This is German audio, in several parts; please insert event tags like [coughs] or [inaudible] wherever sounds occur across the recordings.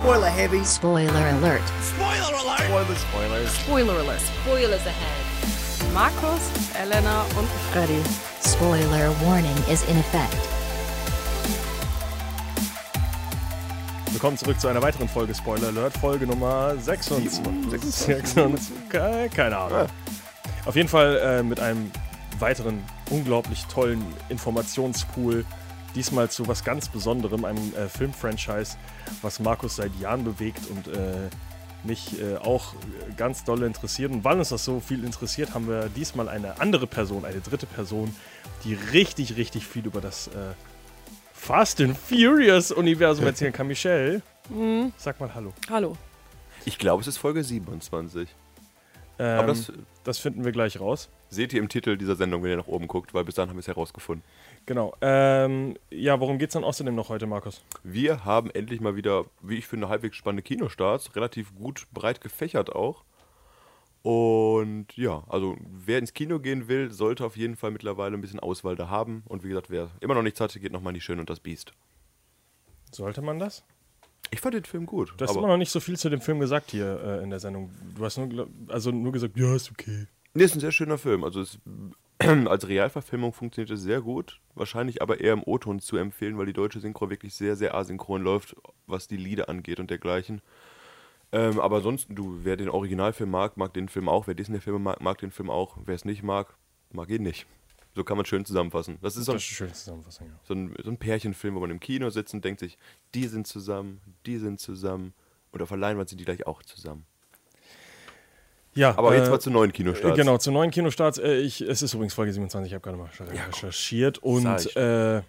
Spoiler heavy. Spoiler alert. Spoiler alert! Spoiler, Spoilers. Spoiler alert. Spoilers ahead. Markus, Elena und Freddy. Spoiler warning is in effect. Willkommen zurück zu einer weiteren Folge Spoiler Alert, Folge Nummer 26. 26 [laughs] ke- keine Ahnung. Auf jeden Fall äh, mit einem weiteren unglaublich tollen Informationspool. Diesmal zu was ganz Besonderem, einem äh, Filmfranchise, was Markus seit Jahren bewegt und äh, mich äh, auch ganz doll interessiert. Und weil uns das so viel interessiert, haben wir diesmal eine andere Person, eine dritte Person, die richtig, richtig viel über das äh, Fast and Furious Universum [laughs] erzählen kann. Michelle, sag mal Hallo. Hallo. Ich glaube, es ist Folge 27. Ähm, Aber das, das finden wir gleich raus. seht ihr im Titel dieser Sendung, wenn ihr nach oben guckt, weil bis dahin haben wir es herausgefunden. Genau. Ähm, ja, worum geht's dann außerdem noch heute, Markus? Wir haben endlich mal wieder, wie ich finde, halbwegs spannende Kinostarts, relativ gut breit gefächert auch. Und ja, also wer ins Kino gehen will, sollte auf jeden Fall mittlerweile ein bisschen Auswahl da haben. Und wie gesagt, wer immer noch nichts hatte, geht nochmal in die Schön und das Biest. Sollte man das? Ich fand den Film gut. Du hast immer noch nicht so viel zu dem Film gesagt hier äh, in der Sendung. Du hast nur, also nur gesagt, ja, ist okay. Nee, ist ein sehr schöner Film. Also es, [clears throat] als Realverfilmung funktioniert es sehr gut. Wahrscheinlich aber eher im O-Ton zu empfehlen, weil die deutsche Synchro wirklich sehr, sehr asynchron läuft, was die Lieder angeht und dergleichen. Ähm, aber ansonsten, du, wer den Originalfilm mag, mag den Film auch. Wer Disney-Filme mag, mag den Film auch. Wer es nicht mag, mag ihn nicht. So kann man schön zusammenfassen. Das ist so Das ein, ist schön Zusammenfassung, ja. so, ein, so ein Pärchenfilm, wo man im Kino sitzt und denkt sich, die sind zusammen, die sind zusammen. Und auf der Leinwand sind die gleich auch zusammen. Ja, Aber jetzt äh, mal zu neuen Kinostarts. Genau, zu neuen Kinostarts. Äh, ich, es ist übrigens Folge 27, ich habe gerade mal recherchiert. Und Sag ich. äh,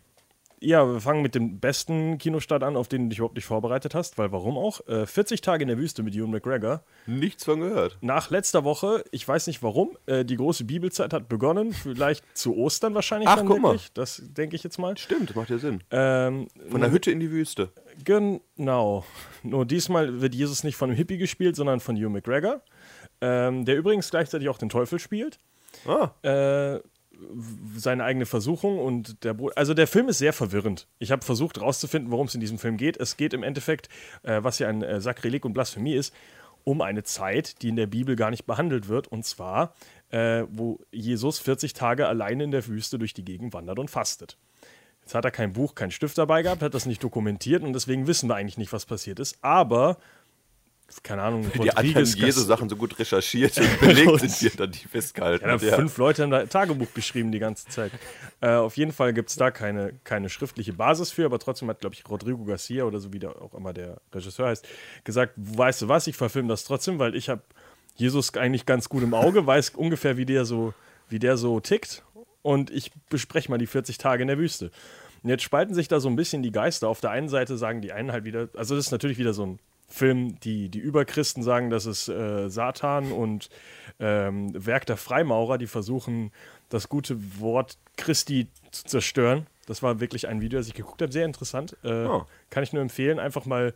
ja, wir fangen mit dem besten Kinostart an, auf den du dich überhaupt nicht vorbereitet hast, weil warum auch? Äh, 40 Tage in der Wüste mit Ewan McGregor. Nichts von gehört. Nach letzter Woche, ich weiß nicht warum, äh, die große Bibelzeit hat begonnen, vielleicht zu Ostern wahrscheinlich Ach, dann guck mal. wirklich. Das denke ich jetzt mal. Stimmt, macht ja Sinn. Ähm, Von der Hütte in die Wüste. Genau. Nur diesmal wird Jesus nicht von einem Hippie gespielt, sondern von Hugh McGregor, ähm, der übrigens gleichzeitig auch den Teufel spielt. Ah, Äh, seine eigene Versuchung und der Bro also der Film ist sehr verwirrend. Ich habe versucht herauszufinden, worum es in diesem Film geht. Es geht im Endeffekt, äh, was ja ein äh, Sakrileg und Blasphemie ist, um eine Zeit, die in der Bibel gar nicht behandelt wird, und zwar, äh, wo Jesus 40 Tage alleine in der Wüste durch die Gegend wandert und fastet. Jetzt hat er kein Buch, kein Stift dabei gehabt, hat das nicht dokumentiert und deswegen wissen wir eigentlich nicht, was passiert ist. Aber, keine Ahnung, die anderen Rodriguez- Jesus-Sachen so gut recherchiert und [laughs] belegt sind hier dann die festgehalten. ja, hat, fünf Leute haben da Tagebuch geschrieben die ganze Zeit. Äh, auf jeden Fall gibt es da keine, keine schriftliche Basis für, aber trotzdem hat, glaube ich, Rodrigo Garcia oder so wie der auch immer der Regisseur heißt, gesagt, weißt du was, ich verfilme das trotzdem, weil ich habe Jesus eigentlich ganz gut im Auge, weiß ungefähr, wie der so, wie der so tickt und ich bespreche mal die 40 Tage in der Wüste. Und jetzt spalten sich da so ein bisschen die Geister. Auf der einen Seite sagen die einen halt wieder, also das ist natürlich wieder so ein Film, die, die Überchristen sagen, das ist äh, Satan und ähm, Werk der Freimaurer, die versuchen, das gute Wort Christi zu zerstören. Das war wirklich ein Video, das ich geguckt habe, sehr interessant. Äh, Oh. Kann ich nur empfehlen, einfach mal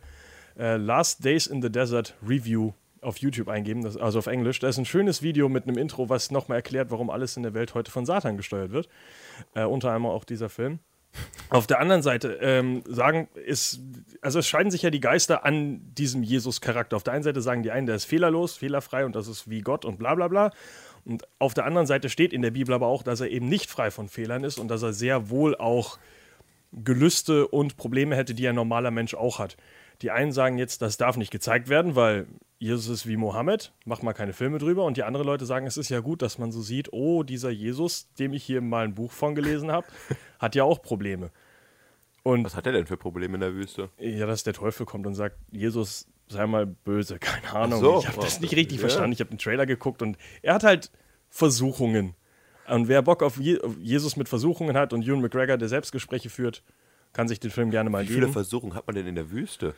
äh, Last Days in the Desert Review auf YouTube eingeben, das, also auf Englisch. Da ist ein schönes Video mit einem Intro, was nochmal erklärt, warum alles in der Welt heute von Satan gesteuert wird. Äh, unter anderem auch dieser Film. Auf der anderen Seite ähm, sagen ist, also es scheiden sich ja die Geister an diesem Jesus-Charakter. Auf der einen Seite sagen die einen, der ist fehlerlos, fehlerfrei und das ist wie Gott und bla bla bla. Und auf der anderen Seite steht in der Bibel aber auch, dass er eben nicht frei von Fehlern ist und dass er sehr wohl auch Gelüste und Probleme hätte, die ein normaler Mensch auch hat. Die einen sagen jetzt, das darf nicht gezeigt werden, weil Jesus ist wie Mohammed, mach mal keine Filme drüber. Und die anderen Leute sagen, es ist ja gut, dass man so sieht, oh, dieser Jesus, dem ich hier mal ein Buch von gelesen habe, [laughs] hat ja auch Probleme. Und Was hat er denn für Probleme in der Wüste? ja, dass der Teufel kommt und sagt, Jesus, sei mal böse, [laughs] keine Ahnung. so. ich habe das nicht Ja. richtig verstanden. Ich habe den Trailer geguckt und er hat halt Versuchungen. Und wer Bock auf Jesus mit Versuchungen hat und Ewan McGregor, der Selbstgespräche führt, kann sich den Film gerne mal Wie viele geben. Versuchungen hat man denn in der Wüste?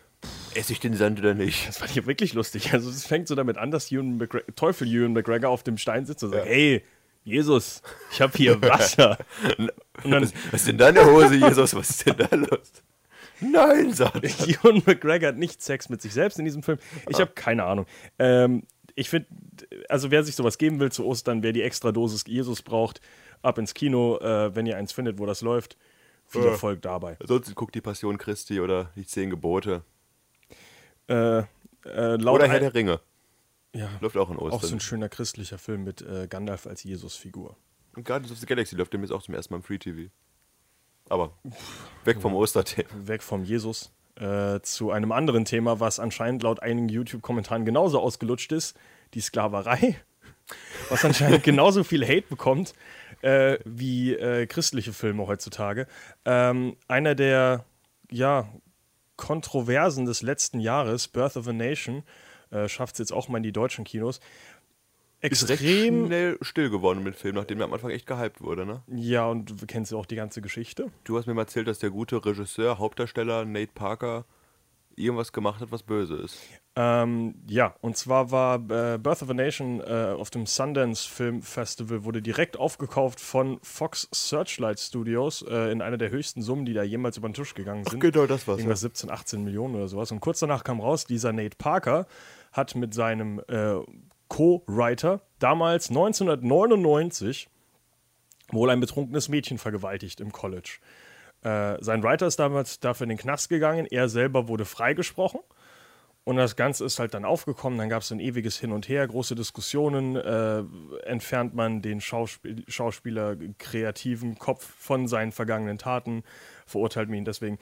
Esse ich den Sand oder nicht? Das fand ich wirklich lustig. Also es fängt so damit an, dass Ewan McGregor, Teufel Ewan McGregor auf dem Stein sitzt und sagt, hey, Jesus, ich habe hier Wasser. [laughs] Dann Was, was ist denn da in der Hose, Jesus? Was ist denn da los? Nein, sagt [laughs] er. Ewan McGregor hat nicht Sex mit sich selbst in diesem Film. Ich habe keine Ahnung. Ähm, ich finde, also wer sich sowas geben will zu Ostern, wer die extra Dosis Jesus braucht, ab ins Kino, äh, wenn ihr eins findet, wo das läuft. Viel Ja. Erfolg dabei. Ansonsten guckt die Passion Christi oder die Zehn Gebote. Äh, äh, Oder Herr der Ringe. ja, Läuft auch in auch so Ostern. ein schöner christlicher Film mit äh, Gandalf als Jesus-Figur. Und Guardians of the Galaxy läuft demnächst auch zum ersten Mal im Free TV. Aber weg vom Osterthema. Weg vom Jesus äh, zu einem anderen Thema, was anscheinend laut einigen YouTube-Kommentaren genauso ausgelutscht ist: die Sklaverei. Was anscheinend [laughs] genauso viel Hate bekommt äh, wie äh, christliche Filme heutzutage. Ähm, einer der ja, Kontroversen des letzten Jahres, Birth of a Nation, äh, schafft es jetzt auch mal in die deutschen Kinos. Ist recht Extrem. schnell still geworden mit dem Film, nachdem er am Anfang echt gehypt wurde, ne? Ja, und du kennst ja auch die ganze Geschichte. Du hast mir mal erzählt, dass der gute Regisseur, Hauptdarsteller Nate Parker irgendwas gemacht hat, was böse ist. Ähm, ja, und zwar war äh, Birth of a Nation äh, auf dem Sundance Film Festival, wurde direkt aufgekauft von Fox Searchlight Studios äh, in einer der höchsten Summen, die da jemals über den Tisch gegangen sind. genau, das war's, Irgendwas 17, 18 Millionen oder sowas. Und kurz danach kam raus, dieser Nate Parker hat mit seinem äh, Co-Writer damals 1999 wohl ein betrunkenes Mädchen vergewaltigt im College. Äh, sein Writer ist damals dafür in den Knast gegangen, er selber wurde freigesprochen. Und das Ganze ist halt dann aufgekommen, dann gab es ein ewiges Hin und Her, große Diskussionen, äh, entfernt man den Schauspiel Schauspieler kreativen Kopf von seinen vergangenen Taten, verurteilt man ihn deswegen.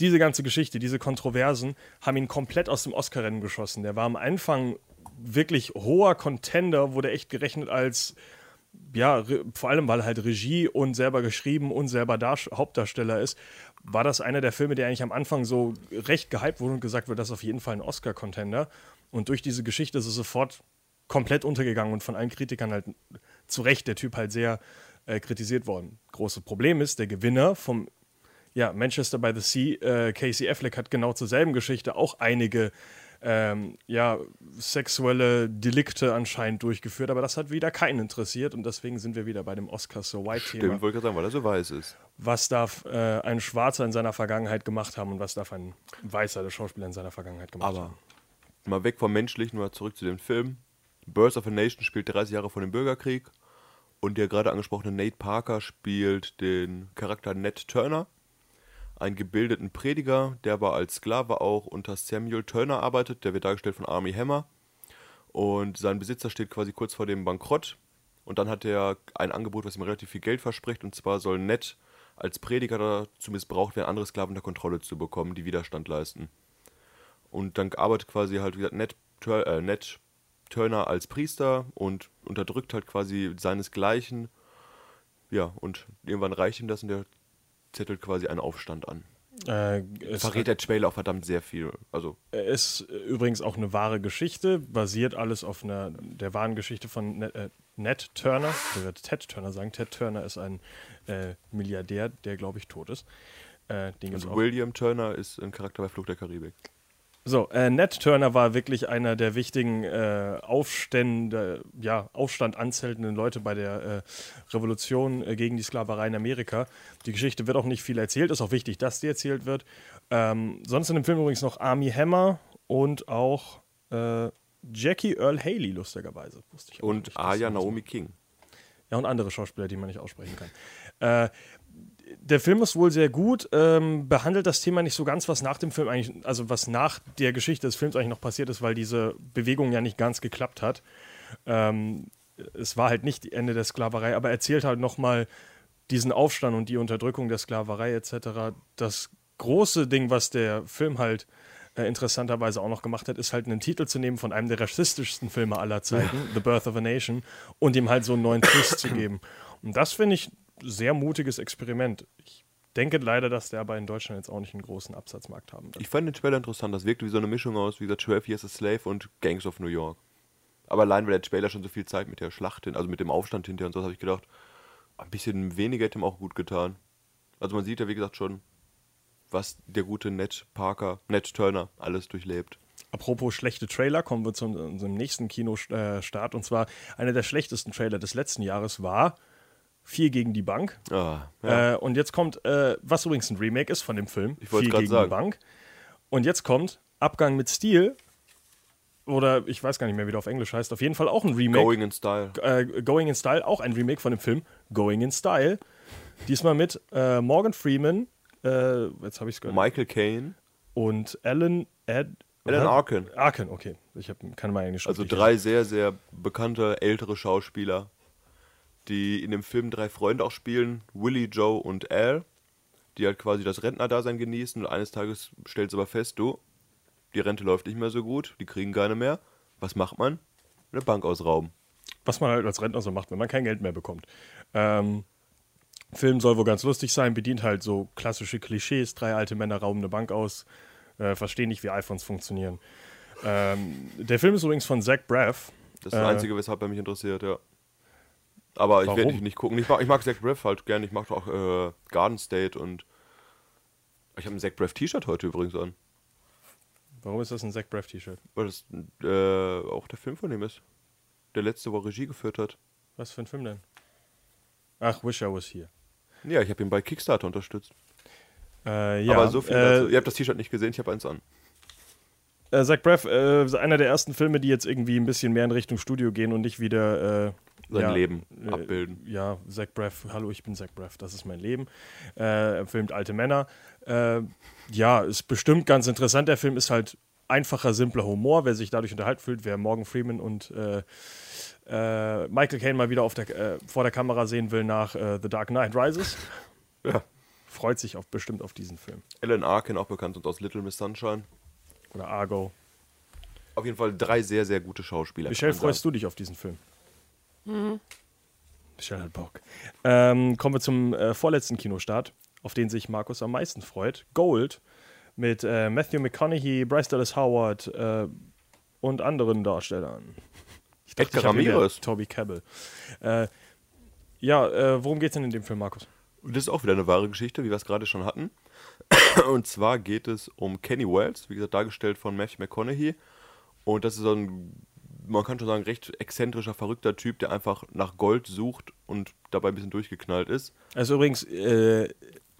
Diese ganze Geschichte, diese Kontroversen haben ihn komplett aus dem Oscar-Rennen geschossen. Der war am Anfang wirklich hoher Contender, wurde echt gerechnet als ja, vor allem weil halt Regie und selber geschrieben und selber Darst Hauptdarsteller ist, war das einer der Filme, der eigentlich am Anfang so recht gehypt wurde und gesagt wird, das ist auf jeden Fall ein Oscar-Contender. Und durch diese Geschichte ist es sofort komplett untergegangen und von allen Kritikern halt zu Recht der Typ halt sehr äh, kritisiert worden. Großes Problem ist, der Gewinner vom ja, Manchester by the Sea, äh, Casey Affleck hat genau zur selben Geschichte auch einige ähm, ja, sexuelle Delikte anscheinend durchgeführt, aber das hat wieder keinen interessiert und deswegen sind wir wieder bei dem Oscar So White-Thema. Stimmt, wollte ich gerade sagen, weil er so weiß ist. Was darf äh, ein Schwarzer in seiner Vergangenheit gemacht haben und was darf ein weißer der Schauspieler in seiner Vergangenheit gemacht Aber haben? mal weg vom Menschlichen, mal zurück zu dem Film. Birth of a Nation spielt 30 Jahre vor dem Bürgerkrieg. Und der gerade angesprochene Nate Parker spielt den Charakter Ned Turner, einen gebildeten Prediger, der aber als Sklave auch unter Samuel Turner arbeitet. Der wird dargestellt von Army Hammer. Und sein Besitzer steht quasi kurz vor dem Bankrott. Und dann hat er ein Angebot, was ihm relativ viel Geld verspricht. Und zwar soll Ned als Prediger dazu missbraucht werden, andere Sklaven unter Kontrolle zu bekommen, die Widerstand leisten. Und dann arbeitet quasi halt, wie gesagt, Ned, Tur äh, Ned Turner als Priester und unterdrückt halt quasi seinesgleichen. Ja, und irgendwann reicht ihm das und der zettelt quasi einen Aufstand an. Äh, es Verrät der Trailer auch verdammt sehr viel. Also, ist übrigens auch eine wahre Geschichte, basiert alles auf einer der wahren Geschichte von Ned, äh, Ned Turner. Der wird Ted Turner sagen. Ted Turner ist ein äh, Milliardär, der glaube ich tot ist. Äh, also. William Turner ist ein Charakter bei Fluch der Karibik. So, äh, Ned Turner war wirklich einer der wichtigen äh, Aufstände, ja, Aufstand anzeltenden Leute bei der äh, Revolution äh, gegen die Sklaverei in Amerika. Die Geschichte wird auch nicht viel erzählt, ist auch wichtig, dass die erzählt wird. Ähm, sonst in dem Film übrigens noch Army Hammer und auch äh, Jackie Earl Haley, lustigerweise. Wusste ich Und Aya Naomi King. ja, und andere Schauspieler, die man nicht aussprechen kann. Äh, der Film ist wohl sehr gut, ähm, behandelt das Thema nicht so ganz, was nach dem Film eigentlich, also was nach der Geschichte des Films eigentlich noch passiert ist, weil diese Bewegung ja nicht ganz geklappt hat. Ähm, es war halt nicht die Ende der Sklaverei, aber erzählt halt nochmal diesen Aufstand und die Unterdrückung der Sklaverei etc. Das große Ding, was der Film halt äh, interessanterweise auch noch gemacht hat, ist halt einen Titel zu nehmen von einem der rassistischsten Filme aller Zeiten, The Birth of a Nation, und ihm halt so einen neuen Twist zu geben. Und das finde ich sehr mutiges Experiment. Ich denke leider, dass der aber in Deutschland jetzt auch nicht einen großen Absatzmarkt haben wird. Ich fand den Trailer interessant. Das wirkte wie so eine Mischung aus, wie gesagt, 12 Years a Slave und Gangs of New York. Aber allein, weil der Trailer schon so viel Zeit mit der Schlacht, hin, also mit dem Aufstand hinterher und so, habe ich gedacht, ein bisschen weniger hätte ihm auch gut getan. Also man sieht ja, wie gesagt, schon, was der gute Ned Parker, Ned Turner alles durchlebt. Apropos schlechte Trailer, kommen wir zu unserem nächsten Kinostart. Und zwar einer der schlechtesten Trailer des letzten Jahres war Vier gegen die Bank. Ah, ja. Äh, und jetzt kommt, äh, was übrigens ein Remake ist von dem Film, Ich Vier gegen sagen. die Bank. Und jetzt kommt Abgang mit Stil. Oder ich weiß gar nicht mehr, wie der auf Englisch heißt. Auf jeden Fall auch ein Remake. Going in Style. äh, Going in Style, auch ein Remake von dem Film Going in Style. Diesmal mit äh, Morgan Freeman, äh, jetzt habe ich es gehört, Michael Caine. und Alan Ed Alan. Arkin. Arkin, okay. Ich hab, kann mal nicht Also drei sehr, sehr bekannte ältere Schauspieler, die in dem Film drei Freunde auch spielen, Willie, Joe und Al, die halt quasi das Rentnerdasein genießen und eines Tages stellt sie aber fest, du, die Rente läuft nicht mehr so gut, die kriegen keine mehr. Was macht man? Eine Bank ausrauben. was man halt als Rentner so macht, wenn man kein Geld mehr bekommt. Ähm, Film soll wohl ganz lustig sein, bedient halt so klassische Klischees, drei alte Männer rauben eine Bank aus, äh, verstehen nicht, wie iPhones funktionieren. Ähm, der Film ist übrigens von Zach Braff. Das ist das Äh, Einzige, weshalb er mich interessiert, ja. Aber ich werde nicht, gucken. Ich mag, ich mag Zach Braff halt gerne. Ich mag auch äh, Garden State und ich habe ein Zach Braff T-Shirt heute übrigens an. Warum ist das ein Zach Braff T-Shirt? Weil das äh, auch der Film von ihm ist. Der letzte, wo Regie geführt hat. Was für ein Film denn? Ach, Wish I Was Here. Ja, ich habe ihn bei Kickstarter unterstützt. Äh, ja, Aber so viel äh, dazu. Ihr habt das T-Shirt nicht gesehen, ich habe eins an. Äh, Zach Braff, äh, einer der ersten Filme, die jetzt irgendwie ein bisschen mehr in Richtung Studio gehen und nicht wieder äh, Sein ja, Leben äh, abbilden. Ja, Zach Braff, hallo, ich bin Zach Braff, das ist mein Leben. Äh, er filmt alte Männer. Äh, ja, ist bestimmt ganz interessant. Der Film ist halt einfacher, simpler Humor. Wer sich dadurch unterhalten fühlt, wer Morgan Freeman und äh, äh, Michael Caine mal wieder auf der, vor der Kamera sehen will nach The Dark Knight Rises, [laughs] Ja. freut sich auf, bestimmt auf diesen Film. Alan Arkin, auch bekannt und aus Little Miss Sunshine. Oder Argo. Auf jeden Fall drei sehr, sehr gute Schauspieler. Michelle, freust du dich auf diesen Film? Michelle hat Bock. Ähm, kommen wir zum äh, vorletzten Kinostart, auf den sich Markus am meisten freut. Gold mit äh, Matthew McConaughey, Bryce Dallas Howard äh, und anderen Darstellern. Ich Edgar ich hab hier Ramirez. Toby Cabell. Äh, ja, äh, worum geht's denn in dem Film, Markus? Das ist auch wieder eine wahre Geschichte, wie wir es gerade schon hatten. [clears throat] Und zwar geht es um Kenny Wells, wie gesagt, dargestellt von Matthew McConaughey. Und das ist so ein, man kann schon sagen, recht exzentrischer, verrückter Typ, der einfach nach Gold sucht und dabei ein bisschen durchgeknallt ist. Also übrigens, äh,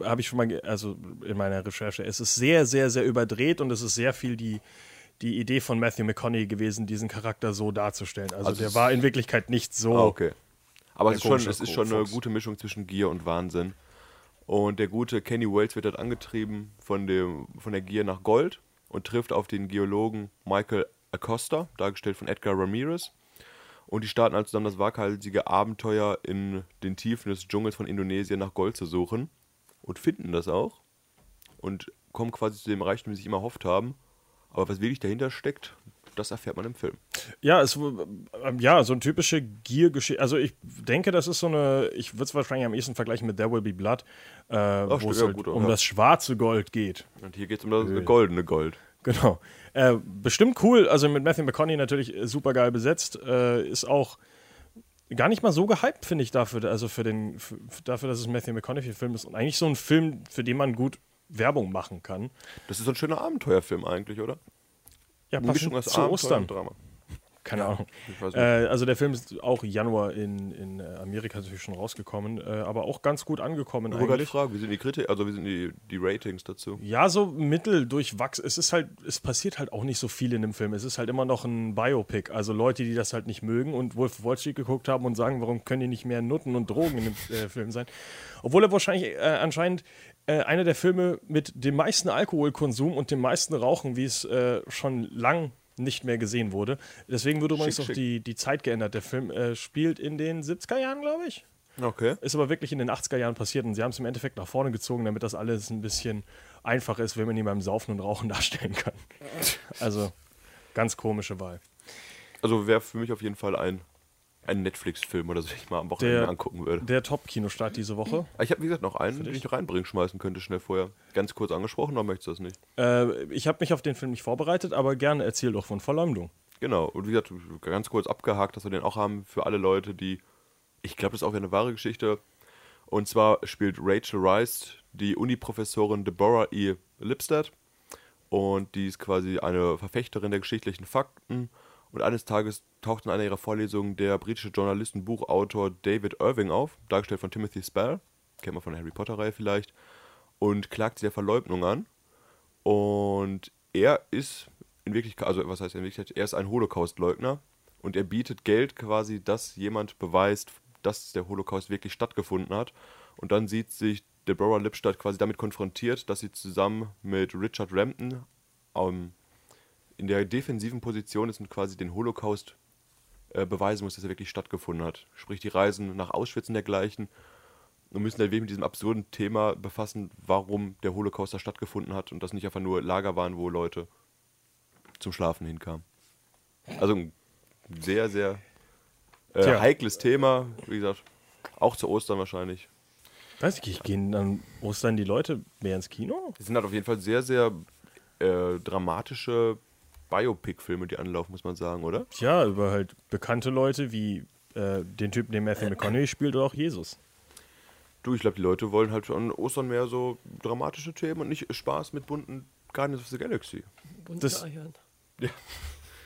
habe ich schon mal, also in meiner Recherche, es ist sehr, sehr, sehr überdreht und es ist sehr viel die, die Idee von Matthew McConaughey gewesen, diesen Charakter so darzustellen. Also, Also der war in Wirklichkeit nicht so. Ah, okay. Aber es ist, schon, es ist schon eine gute Mischung zwischen Gier und Wahnsinn. Und der gute Kenny Wells wird dort angetrieben von, dem, von der Gier nach Gold und trifft auf den Geologen Michael Acosta, dargestellt von Edgar Ramirez. Und die starten also dann das waghalsige Abenteuer in den Tiefen des Dschungels von Indonesien nach Gold zu suchen. Und finden das auch. Und kommen quasi zu dem Reichtum, den sie sich immer erhofft haben. Aber was wirklich dahinter steckt, das erfährt man im Film. Ja, es, ähm, ja, so eine typische Giergeschichte. Also ich denke, das ist so eine, ich würde es wahrscheinlich am ehesten vergleichen mit There Will Be Blood, äh, wo es halt um ja. das schwarze Gold geht. Und hier geht es um das goldene Gold. Genau. Äh, bestimmt cool, also mit Matthew McConaughey natürlich super geil besetzt. Äh, ist auch gar nicht mal so gehypt, finde ich, dafür, also für den, für, dafür, dass es ein Matthew McConaughey-Film ist. Und eigentlich so ein Film, für den man gut Werbung machen kann. Das ist so ein schöner Abenteuerfilm eigentlich, oder? Ja, Eine passend zu Abenteuer Ostern. Drama. Keine Ahnung. Weiß nicht. Äh, also der Film ist auch Januar in, in äh, Amerika natürlich schon rausgekommen, äh, aber auch ganz gut angekommen Ich wollte fragen, wie sind die Kritik, also wie sind die, die Ratings dazu? Ja, so mittel durchwachsen. Es ist halt, es passiert halt auch nicht so viel in dem Film. Es ist halt immer noch ein Biopic. Also Leute, die das halt nicht mögen und Wolf of Wall Street geguckt haben und sagen, warum können die nicht mehr Nutten und Drogen in dem [laughs] äh, Film sein? Obwohl er wahrscheinlich äh, anscheinend äh, einer der Filme mit dem meisten Alkoholkonsum und dem meisten Rauchen, wie es schon lang nicht mehr gesehen wurde. Deswegen wurde übrigens Schick, auch die, die Zeit geändert. Der Film äh, spielt in den 70er Jahren, glaube ich. Okay. Ist aber wirklich in den 80er Jahren passiert und sie haben es im Endeffekt nach vorne gezogen, damit das alles ein bisschen einfacher ist, wenn man ihn beim Saufen und Rauchen [laughs] darstellen kann. Also ganz komische Wahl. Also wäre für mich auf jeden Fall ein, ein Netflix-Film oder so, den ich mal am Wochenende Der- angucken würde. Der Top-Kinostart diese Woche. Aber Ich habe, wie gesagt, noch einen, den ich reinbringen schmeißen könnte, schnell vorher. Ganz kurz angesprochen, aber möchtest du das nicht? Äh, ich habe mich auf den Film nicht vorbereitet, aber gerne erzähl doch von Verleumdung. Genau. Und wie gesagt, ganz kurz abgehakt, dass wir den auch haben für alle Leute, die. Ich glaube, das ist auch wieder eine wahre Geschichte. Und zwar spielt Rachel Rice die Uni-Professorin Deborah E. Lipstadt. Und die ist quasi eine Verfechterin der geschichtlichen Fakten. Und eines Tages taucht in einer ihrer Vorlesungen der britische Journalist und Buchautor David Irving auf, dargestellt von Timothy Spall, kennt man von der Harry Potter-Reihe vielleicht, und klagt sie der Verleugnung an. Und er ist in Wirklichkeit, also was heißt in Wirklichkeit, er ist ein Holocaust-Leugner und er bietet Geld quasi, dass jemand beweist, dass der Holocaust wirklich stattgefunden hat. Und dann sieht sich Deborah Lipstadt quasi damit konfrontiert, dass sie zusammen mit Richard Rampton ähm, in der defensiven Position ist und quasi den Holocaust äh, beweisen muss, dass er wirklich stattgefunden hat. Sprich, die Reisen nach Auschwitz und dergleichen und müssen halt wirklich mit diesem absurden Thema befassen, warum der Holocaust da stattgefunden hat und das nicht einfach nur Lager waren, wo Leute zum Schlafen hinkamen. Also ein sehr, sehr äh, heikles Thema, wie gesagt, auch zu Ostern wahrscheinlich. Weiß ich nicht, gehen dann Ostern die Leute mehr ins Kino? Es sind halt auf jeden Fall sehr, sehr äh, dramatische Biopic-Filme, die anlaufen, muss man sagen, oder? Tja, über halt bekannte Leute wie äh, den Typen, den Matthew McConaughey spielt, oder auch Jesus. Du, ich glaube, die Leute wollen halt an Ostern mehr so dramatische Themen und nicht Spaß mit bunten Guardians of the Galaxy. Das- Eiern.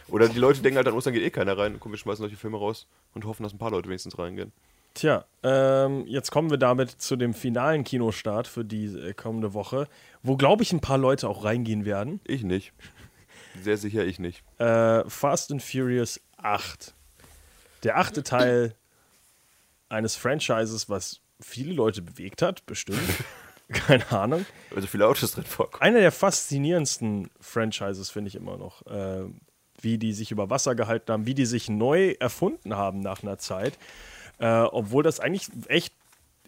Oder die Leute denken halt, an Ostern geht eh keiner rein. Komm, wir schmeißen solche Filme raus und hoffen, dass ein paar Leute wenigstens reingehen. Tja, ähm, jetzt kommen wir damit zu dem finalen Kinostart für die äh, kommende Woche, wo, glaube ich, ein paar Leute auch reingehen werden. Ich nicht. Sehr sicher ich nicht. Äh, Fast and Furious 8. Der achte [laughs] Teil eines Franchises, was viele Leute bewegt hat, bestimmt. [laughs] Keine Ahnung. Also viele Autos drin vorkommen. Einer der faszinierendsten Franchises finde ich immer noch. Äh, wie die sich über Wasser gehalten haben, wie die sich neu erfunden haben nach einer Zeit. Äh, obwohl das eigentlich echt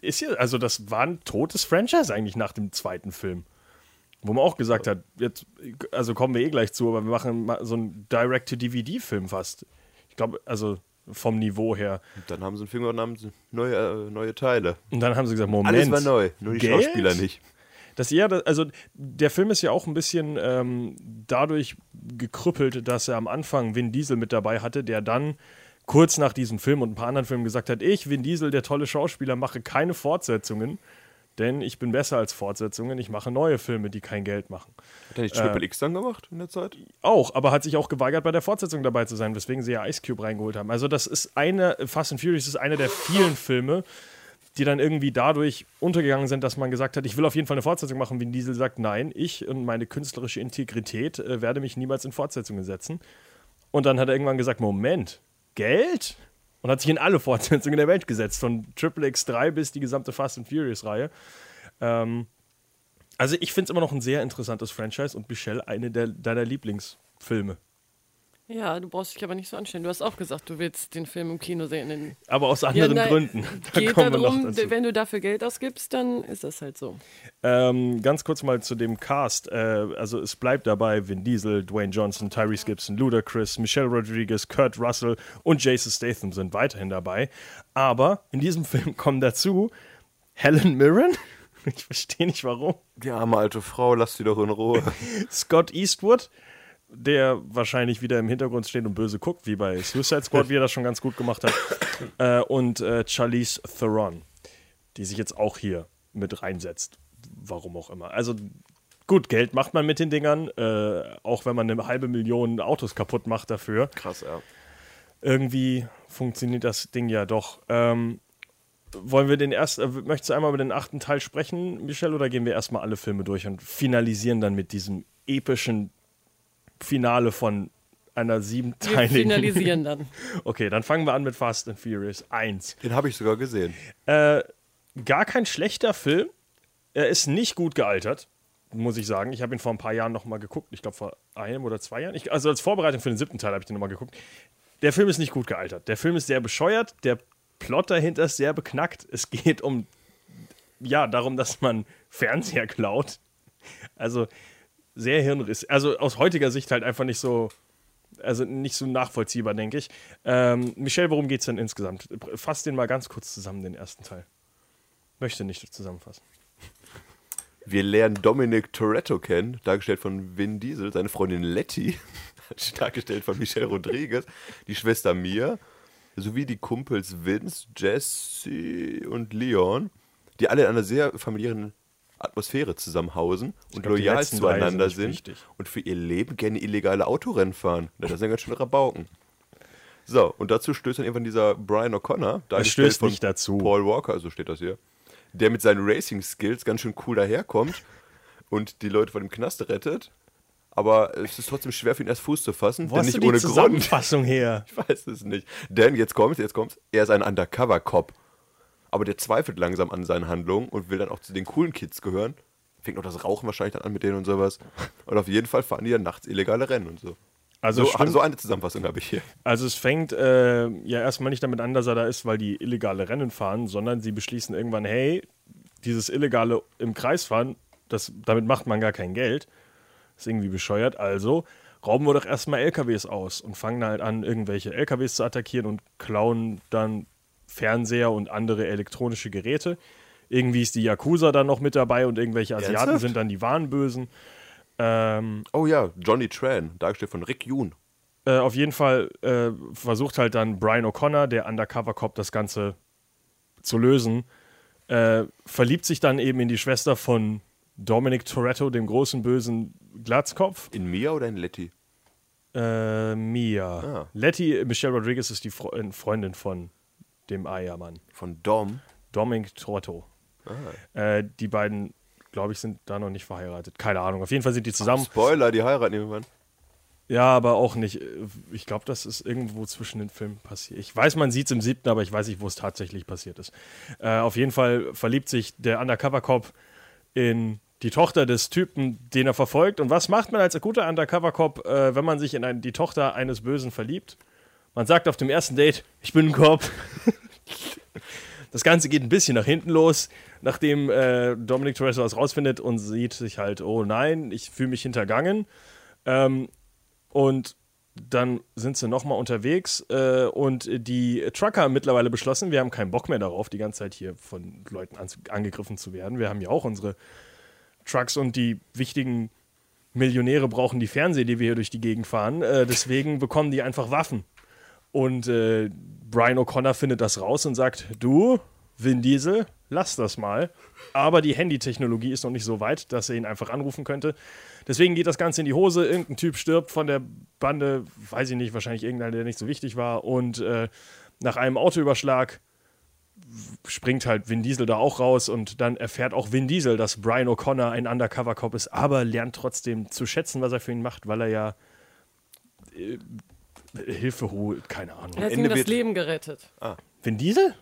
ist ja, also das war ein totes Franchise eigentlich nach dem zweiten Film. Wo man auch gesagt hat, jetzt, also kommen wir eh gleich zu, aber wir machen so einen Direct-to-DVD-Film fast. Ich glaube, also vom Niveau her. Und dann haben sie einen Film gemacht und haben sie neue, äh, neue Teile. Und dann haben sie gesagt, Moment. Alles war neu, nur die Geld? Schauspieler nicht. Das eher, also der Film ist ja auch ein bisschen ähm, dadurch gekrüppelt, dass er am Anfang Vin Diesel mit dabei hatte, der dann kurz nach diesem Film und ein paar anderen Filmen gesagt hat, ich, Vin Diesel, der tolle Schauspieler, mache keine Fortsetzungen, denn ich bin besser als Fortsetzungen, ich mache neue Filme, die kein Geld machen. Hat er nicht Triple X dann gemacht in der Zeit? Auch, aber hat sich auch geweigert, bei der Fortsetzung dabei zu sein, weswegen sie ja Ice Cube reingeholt haben. Also das ist eine, Fast and Furious ist einer der vielen Filme, die dann irgendwie dadurch untergegangen sind, dass man gesagt hat, ich will auf jeden Fall eine Fortsetzung machen. Vin Diesel sagt, nein, ich und meine künstlerische Integrität äh, werde mich niemals in Fortsetzungen setzen. Und dann hat er irgendwann gesagt, Moment, Geld? Und hat sich in alle Fortsetzungen der Welt gesetzt, von Triple X3 bis die gesamte Fast and Furious-Reihe. Ähm, also ich finde es immer noch ein sehr interessantes Franchise und Michelle eine der, deiner Lieblingsfilme. Ja, du brauchst dich aber nicht so anstellen. Du hast auch gesagt, du willst den Film im Kino sehen. In Aber aus anderen nein, Gründen. Da geht kommen wir noch darum, dazu. wenn du dafür Geld ausgibst, dann ist das halt so. Ähm, ganz kurz mal zu dem Cast. Äh, also es bleibt dabei Vin Diesel, Dwayne Johnson, Tyrese Gibson, Ludacris, Michelle Rodriguez, Kurt Russell und Jason Statham sind weiterhin dabei. Aber in diesem [laughs] Film kommen dazu Helen Mirren. [laughs] Ich verstehe nicht warum. Die arme alte Frau, lass sie doch in Ruhe. [laughs] Scott Eastwood, der wahrscheinlich wieder im Hintergrund steht und böse guckt, wie bei Suicide Squad, wie er das schon ganz gut gemacht hat. [laughs] Äh, und äh, Charlize Theron, die sich jetzt auch hier mit reinsetzt. Warum auch immer. Also gut, Geld macht man mit den Dingern, äh, auch wenn man eine halbe Million Autos kaputt macht dafür. Krass, ja. Irgendwie funktioniert das Ding ja doch. Ähm, wollen wir den erst, äh, möchtest du einmal über den achten Teil sprechen, Michelle, oder gehen wir erstmal alle Filme durch und finalisieren dann mit diesem epischen Finale von einer Wir siebenteiligen. finalisieren dann. [laughs] Okay, dann fangen wir an mit Fast and Furious 1. Den habe ich sogar gesehen. Äh, gar kein schlechter Film. Er ist nicht gut gealtert, muss ich sagen. Ich habe ihn vor ein paar Jahren noch mal geguckt. Ich glaube vor einem oder zwei Jahren. Ich, also als Vorbereitung für den siebten Teil habe ich den noch mal geguckt. Der Film ist nicht gut gealtert. Der Film ist sehr bescheuert. Der Plot dahinter ist sehr beknackt. Es geht um, ja, darum, dass man Fernseher klaut. Also sehr hirnriss. Also aus heutiger Sicht halt einfach nicht so, also nicht so nachvollziehbar, denke ich. Ähm, Michelle, worum geht es denn insgesamt? Fass den mal ganz kurz zusammen, den ersten Teil. Möchte nicht zusammenfassen. Wir lernen Dominic Toretto kennen, dargestellt von Vin Diesel, seine Freundin Letty, [laughs] dargestellt von Michelle Rodriguez, die Schwester Mia, sowie die Kumpels Vince, Jesse und Leon, die alle in einer sehr familiären Atmosphäre zusammenhausen und glaub, loyal zueinander sind wichtig. und für ihr Leben gerne illegale Autorennen fahren. Das sind ganz schön Rabauken. So, und dazu stößt dann irgendwann dieser Brian O'Connor, dargestellt stößt von nicht dazu. Paul Walker, so steht das hier, der mit seinen Racing-Skills ganz schön cool daherkommt und die Leute vor dem Knast rettet. Aber es ist trotzdem schwer für ihn erst Fuß zu fassen, Wo denn nicht ohne Grund. Her? [laughs] Ich weiß es nicht. Denn jetzt kommt's, jetzt kommt's. Er ist ein Undercover-Cop. Aber der zweifelt langsam an seinen Handlungen und will dann auch zu den coolen Kids gehören. Fängt noch das Rauchen wahrscheinlich dann an mit denen und sowas. [laughs] Und auf jeden Fall fahren die dann nachts illegale Rennen und so. Also, So, stimmt, so eine Zusammenfassung habe ich hier. also es fängt äh, ja erstmal nicht damit an, dass er da ist, weil die illegale Rennen fahren, sondern sie beschließen irgendwann, hey, dieses illegale im Kreis fahren, das, damit macht man gar kein Geld. Ist irgendwie bescheuert. Also rauben wir doch erstmal LKWs aus und fangen halt an, irgendwelche LKWs zu attackieren und klauen dann Fernseher und andere elektronische Geräte. Irgendwie ist die Yakuza dann noch mit dabei und irgendwelche Asiaten Ernsthaft? sind dann die Wahnbösen. Ähm, Oh ja, Johnny Tran, dargestellt von Rick Yoon. äh, auf jeden Fall äh, versucht halt dann Brian O'Connor, der Undercover-Cop, das Ganze zu lösen. Äh, verliebt sich dann eben in die Schwester von Dominic Toretto, dem großen bösen Glatzkopf. In Mia oder in Letty? Äh, Mia. Ah. Letty, Michelle Rodriguez ist die Fre äh, Freundin von dem Eiermann. Von Dom. Dominic Toretto. Ah. Äh, die beiden, glaube ich, sind da noch nicht verheiratet. Keine Ahnung. Auf jeden Fall sind die zusammen. Spoiler, die heiraten irgendwann. Ja, aber auch nicht. Ich glaube, das ist irgendwo zwischen den Filmen passiert. Ich weiß, man sieht es im siebten, aber ich weiß nicht, wo es tatsächlich passiert ist. Äh, auf jeden Fall verliebt sich der Undercover-Cop in die Tochter des Typen, den er verfolgt. Und was macht man als guter Undercover-Cop, äh, wenn man sich in ein, die Tochter eines Bösen verliebt? Man sagt auf dem ersten Date, ich bin ein Cop. Das Ganze geht ein bisschen nach hinten los, nachdem äh, Dominic Toretto das rausfindet und sieht sich halt, oh nein, ich fühle mich hintergangen. Ähm, und dann sind sie nochmal unterwegs äh, und die Trucker haben mittlerweile beschlossen, wir haben keinen Bock mehr darauf, die ganze Zeit hier von Leuten an, angegriffen zu werden. Wir haben ja auch unsere Trucks und die wichtigen Millionäre brauchen die Fernseher, die wir hier durch die Gegend fahren. Äh, deswegen bekommen die einfach Waffen. Und äh, Brian O'Connor findet das raus und sagt, du, Vin Diesel, lass das mal. Aber die Handytechnologie ist noch nicht so weit, dass er ihn einfach anrufen könnte. Deswegen geht das Ganze in die Hose. Irgendein Typ stirbt von der Bande, weiß ich nicht, wahrscheinlich irgendeiner, der nicht so wichtig war. Und äh, nach einem Autoüberschlag springt halt Vin Diesel da auch raus und dann erfährt auch Vin Diesel, dass Brian O'Connor ein Undercover-Cop ist, aber lernt trotzdem zu schätzen, was er für ihn macht, weil er ja äh, Hilfe holt, keine Ahnung. Er hat Ende ihm das wird- Leben gerettet. Vin Diesel?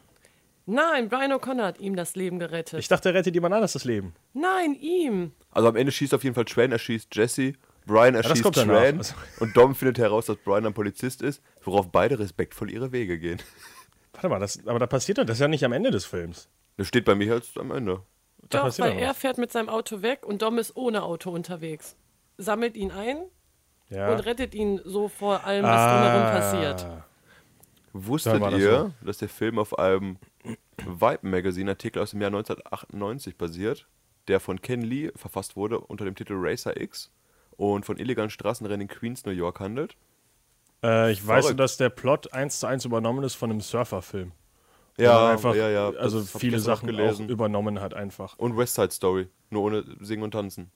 Nein, Brian O'Connor hat ihm das Leben gerettet. Ich dachte, er rettet jemand anders das Leben. Nein, ihm. Also am Ende schießt auf jeden Fall Tran, erschießt Jesse. Brian erschießt danach. Tran. Also- Und Dom findet heraus, dass Brian ein Polizist ist, worauf beide respektvoll ihre Wege gehen. [laughs] Warte mal, das, aber da passiert doch, das ist ja nicht am Ende des Films. Das steht bei mir jetzt am Ende. Da Doch, passiert weil er fährt mit seinem Auto weg und Dom ist ohne Auto unterwegs. Sammelt ihn ein Ja. und rettet ihn so vor allem, was drumherum passiert. Ah. Wusstet das ihr, dass der Film auf einem Vibe Magazine Artikel aus dem Jahr 1998 basiert, der von Ken Lee verfasst wurde unter dem Titel Racer X und von illegalen Straßenrennen in Queens, New York handelt? Äh, ich weiß, Verrückt. dass der Plot eins zu eins übernommen ist von einem Surferfilm. Ja, einfach, ja, ja. Also viele auch Sachen auch gelesen. übernommen hat einfach. Und West Side Story, nur ohne Singen und Tanzen.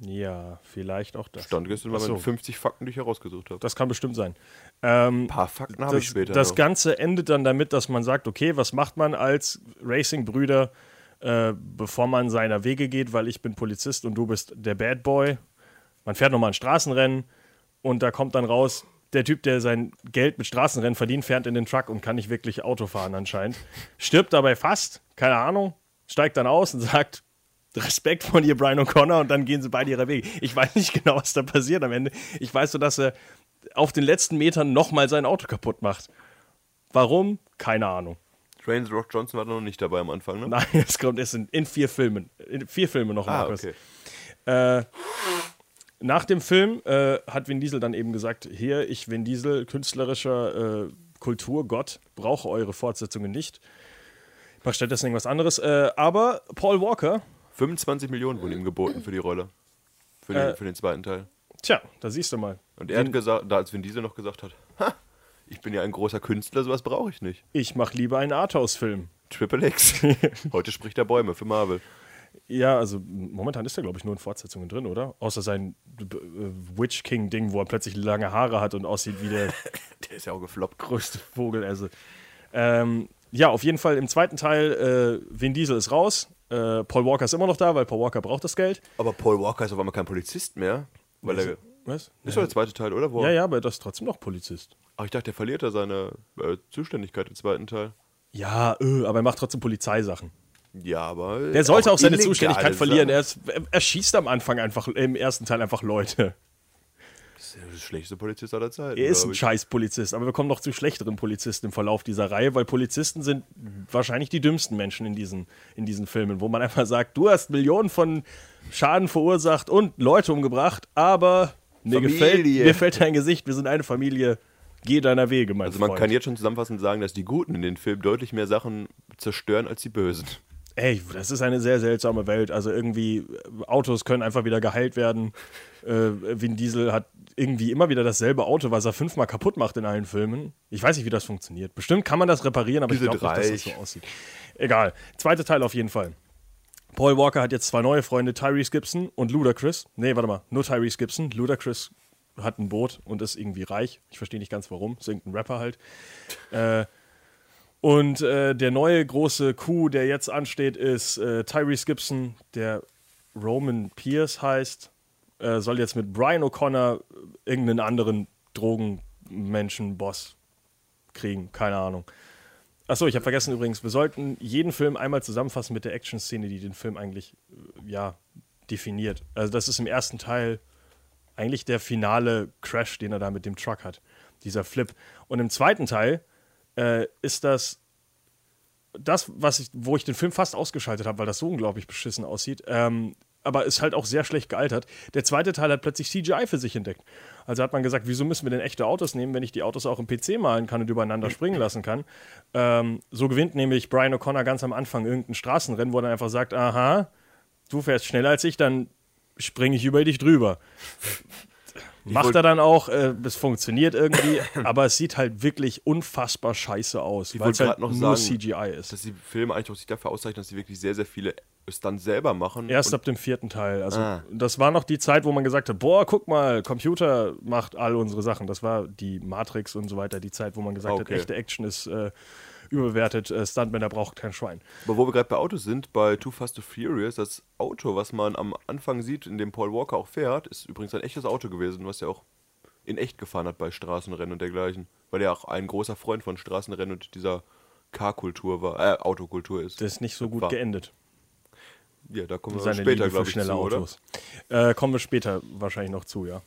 Ja, vielleicht auch das. Stand gestern Ach so. mit 50 Fakten, die ich herausgesucht habe. Das kann bestimmt sein. Ähm, Ein paar Fakten habe ich später das noch. Ganze endet dann damit, dass man sagt, okay, was macht man als Racing-Brüder, äh, bevor man seiner Wege geht, weil ich bin Polizist und du bist der Bad Boy. Man fährt nochmal ein Straßenrennen und da kommt dann raus, der Typ, der sein Geld mit Straßenrennen verdient, fährt in den Truck und kann nicht wirklich Auto fahren anscheinend. Stirbt dabei fast, keine Ahnung, steigt dann aus und sagt, Respekt von dir, Brian O'Connor, und dann gehen sie beide ihre Wege. Ich weiß nicht genau, was da passiert am Ende. Ich weiß nur, dass er auf den letzten Metern nochmal sein Auto kaputt macht. Warum? Keine Ahnung. Trains Rock Johnson war noch nicht dabei am Anfang, ne? Nein, es kommt erst in, in vier Filmen. In vier Filme noch, ah, Markus. okay. Äh, nach dem Film äh, hat Vin Diesel dann eben gesagt: Hier, ich, Vin Diesel, künstlerischer äh, Kulturgott, brauche eure Fortsetzungen nicht. Ich mache stattdessen irgendwas anderes. Äh, aber Paul Walker, 25 Millionen wurden ihm geboten für die Rolle. Für den, Äh, für den zweiten Teil. tja, da siehst du mal. Und er hat gesagt, da als Vin Diesel noch gesagt hat, ha, ich bin ja ein großer Künstler, sowas brauche ich nicht. Ich mache lieber einen Arthouse-Film. Triple X. [laughs] Heute spricht er Bäume für Marvel. Ja, also momentan ist er, glaube ich, nur in Fortsetzungen drin, oder? Außer sein äh, Witch King-Ding, wo er plötzlich lange Haare hat und aussieht wie der [laughs] Der ist ja auch gefloppt. größte Vogel. Also. Ähm, ja, auf jeden Fall im zweiten Teil, äh, Vin Diesel ist raus. Äh, Paul Walker ist immer noch da, weil Paul Walker braucht das Geld. Aber Paul Walker ist auf einmal kein Polizist mehr. Weil er, Was? ist doch der zweite Teil, oder? Wo Ja, er- ja, aber er ist trotzdem noch Polizist. Ach, ich dachte, der verliert da seine äh, Zuständigkeit im zweiten Teil. Ja, äh, aber er macht trotzdem Polizeisachen. Ja, aber. Der sollte auch, seine illegale Zuständigkeit verlieren. Er, ist, er, er schießt am Anfang einfach, im ersten Teil einfach Leute. Ist der schlechteste Polizist aller Zeiten. Er ist ein scheiß Polizist, aber wir kommen noch zu schlechteren Polizisten im Verlauf dieser Reihe, weil Polizisten sind wahrscheinlich die dümmsten Menschen in diesen, in diesen Filmen, wo man einfach sagt, du hast Millionen von Schaden verursacht und Leute umgebracht, aber mir Familie. gefällt, mir fällt dein Gesicht, wir sind eine Familie, geh deiner Wege, mein Also man Freund. kann jetzt schon zusammenfassend sagen, dass die Guten in den Film deutlich mehr Sachen zerstören als die Bösen. Ey, das ist eine sehr seltsame Welt. Also irgendwie, Autos können einfach wieder geheilt werden. Äh, Vin Diesel hat irgendwie immer wieder dasselbe Auto, was er fünfmal kaputt macht in allen Filmen. Ich weiß nicht, wie das funktioniert. Bestimmt kann man das reparieren, aber Die ich glaube nicht, dass das so aussieht. Egal. Zweiter Teil auf jeden Fall. Paul Walker hat jetzt zwei neue Freunde, Tyrese Gibson und Ludacris. Nee, warte mal, nur Tyrese Gibson. Ludacris hat ein Boot und ist irgendwie reich. Ich verstehe nicht ganz warum. Ist irgendein Rapper halt. Äh, und äh, der neue große Coup, der jetzt ansteht, ist äh, Tyrese Gibson, der Roman Pierce heißt, äh, soll jetzt mit Brian O'Connor irgendeinen anderen Drogenmenschen-Boss kriegen. Keine Ahnung. Achso, ich habe vergessen übrigens, wir sollten jeden Film einmal zusammenfassen mit der Action-Szene, die den Film eigentlich, äh, ja, definiert. Also das ist im ersten Teil eigentlich der finale Crash, den er da mit dem Truck hat. Dieser Flip. Und im zweiten Teil äh, ist das das, was ich, wo ich den Film fast ausgeschaltet habe, weil das so unglaublich beschissen aussieht. Ähm, aber ist halt auch sehr schlecht gealtert. Der zweite Teil hat plötzlich CGI für sich entdeckt. Also hat man gesagt, wieso müssen wir denn echte Autos nehmen, wenn ich die Autos auch im PC malen kann und übereinander springen lassen kann. Ähm, so gewinnt nämlich Brian O'Connor ganz am Anfang irgendein Straßenrennen, wo er dann einfach sagt, aha, du fährst schneller als ich, dann springe ich über dich drüber. Macht er dann auch, äh, es funktioniert irgendwie, [coughs] aber es sieht halt wirklich unfassbar scheiße aus, weil es halt noch nur sagen, CGI ist. Dass die Filme eigentlich auch sich dafür auszeichnen, dass sie wirklich sehr, sehr viele Stunts selber machen. Erst ab dem vierten Teil. Also Ah. das war noch die Zeit, wo man gesagt hat, boah, guck mal, Computer macht all unsere Sachen. Das war die Matrix und so weiter, die Zeit, wo man gesagt Okay. hat, echte Action ist äh, überbewertet, äh, Stuntmänner braucht kein Schwein. Aber wo wir gerade bei Autos sind, bei Too Fast to Furious, das Auto, was man am Anfang sieht, in dem Paul Walker auch fährt, ist übrigens ein echtes Auto gewesen, was er auch in echt gefahren hat bei Straßenrennen und dergleichen. Weil er auch ein großer Freund von Straßenrennen und dieser Car-Kultur war, äh, Autokultur ist. Das ist nicht so gut War. geendet. Ja, da kommen wir Seine später, glaube ich, schnelle zu, oder? Autos. Äh, kommen wir später wahrscheinlich noch zu, ja.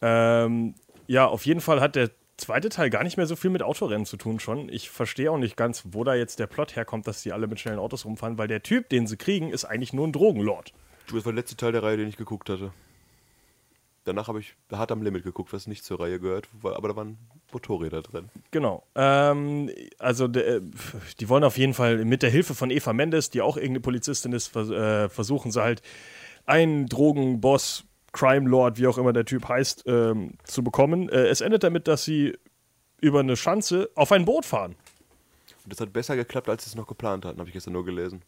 Ähm, ja, auf jeden Fall hat der zweite Teil gar nicht mehr so viel mit Autorennen zu tun schon. Ich verstehe auch nicht ganz, wo da jetzt der Plot herkommt, dass die alle mit schnellen Autos rumfahren, weil der Typ, den sie kriegen, ist eigentlich nur ein Drogenlord. Du, das war der letzte Teil der Reihe, den ich geguckt hatte. Danach habe ich hart am Limit geguckt, was nicht zur Reihe gehört, aber da waren Motorräder drin. Genau. Ähm, also de, die wollen auf jeden Fall mit der Hilfe von Eva Mendes, die auch irgendeine Polizistin ist, äh, versuchen sie halt einen Drogenboss, Crime Lord, wie auch immer der Typ heißt, ähm, zu bekommen. Äh, es endet damit, dass sie über eine Schanze auf ein Boot fahren. Und das hat besser geklappt, als sie es noch geplant hatten, habe ich gestern nur gelesen.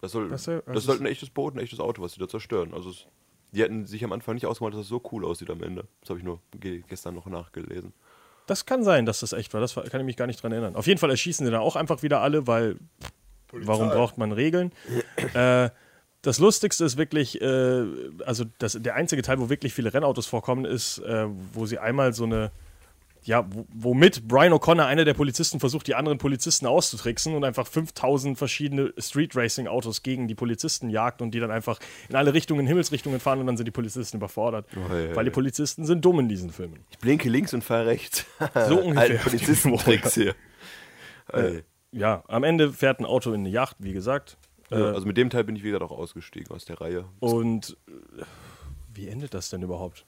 Das soll, Was, äh, das also soll ein echtes Boot, ein echtes Auto, was sie da zerstören. Also es, die hätten sich am Anfang nicht ausgemalt, dass das so cool aussieht am Ende. Das habe ich nur ge gestern noch nachgelesen. Das kann sein, dass das echt war. Das kann ich mich gar nicht dran erinnern. Auf jeden Fall erschießen sie dann auch einfach wieder alle, weil warum braucht man Regeln? äh, das Lustigste ist wirklich, äh, also das, der einzige Teil, wo wirklich viele Rennautos vorkommen, ist, äh, wo sie einmal so eine, ja, wo- womit Brian O'Connor, einer der Polizisten, versucht, die anderen Polizisten auszutricksen und einfach 5000 verschiedene Street Racing Autos gegen die Polizisten jagt und die dann einfach in alle Richtungen, Himmelsrichtungen fahren und dann sind die Polizisten überfordert. Oh, ja, weil die. Polizisten sind dumm in diesen Filmen. Ich blinke links und fahre rechts. [laughs] So ungefähr. Polizistentricks [laughs] hier. Ey. Ja, am Ende fährt ein Auto in eine Yacht, wie gesagt. Äh, Ja, also mit dem Teil bin ich wieder auch ausgestiegen aus der Reihe. Und äh, wie endet das denn überhaupt?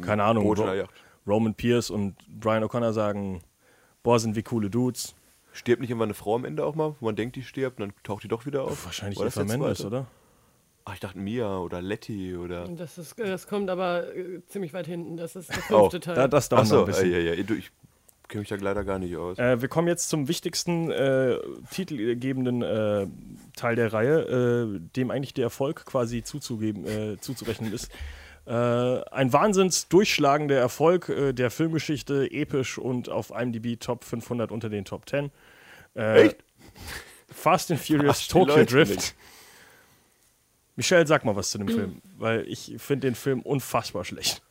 Keine Ahnung. Ro. Roman Pierce und Brian O'Connor sagen, boah, sind wir coole Dudes. Stirbt nicht immer eine Frau am Ende auch mal, wo man denkt, die stirbt, und dann taucht die doch wieder auf? Wahrscheinlich War das Eva der Mendes, oder? Ach, ich dachte Mia oder Letty oder. Das, ist, das kommt aber äh, ziemlich weit hinten. Das ist der [laughs] Oh, fünfte Teil. Da, das dauert noch Achso, ein bisschen. ja, ja, ja. Ich kenne mich da leider gar nicht aus. Äh, wir kommen jetzt zum wichtigsten äh, titelgebenden äh, Teil der Reihe, äh, dem eigentlich der Erfolg quasi zuzugeben, äh, zuzurechnen ist. Äh, ein wahnsinns durchschlagender Erfolg äh, der Filmgeschichte, episch und auf IMDb Top 500 unter den Top 10. Äh, Echt? Fast and Furious die Tokyo Leute Drift. nicht. Michelle, sag mal was zu dem Film, weil ich finde den Film unfassbar schlecht.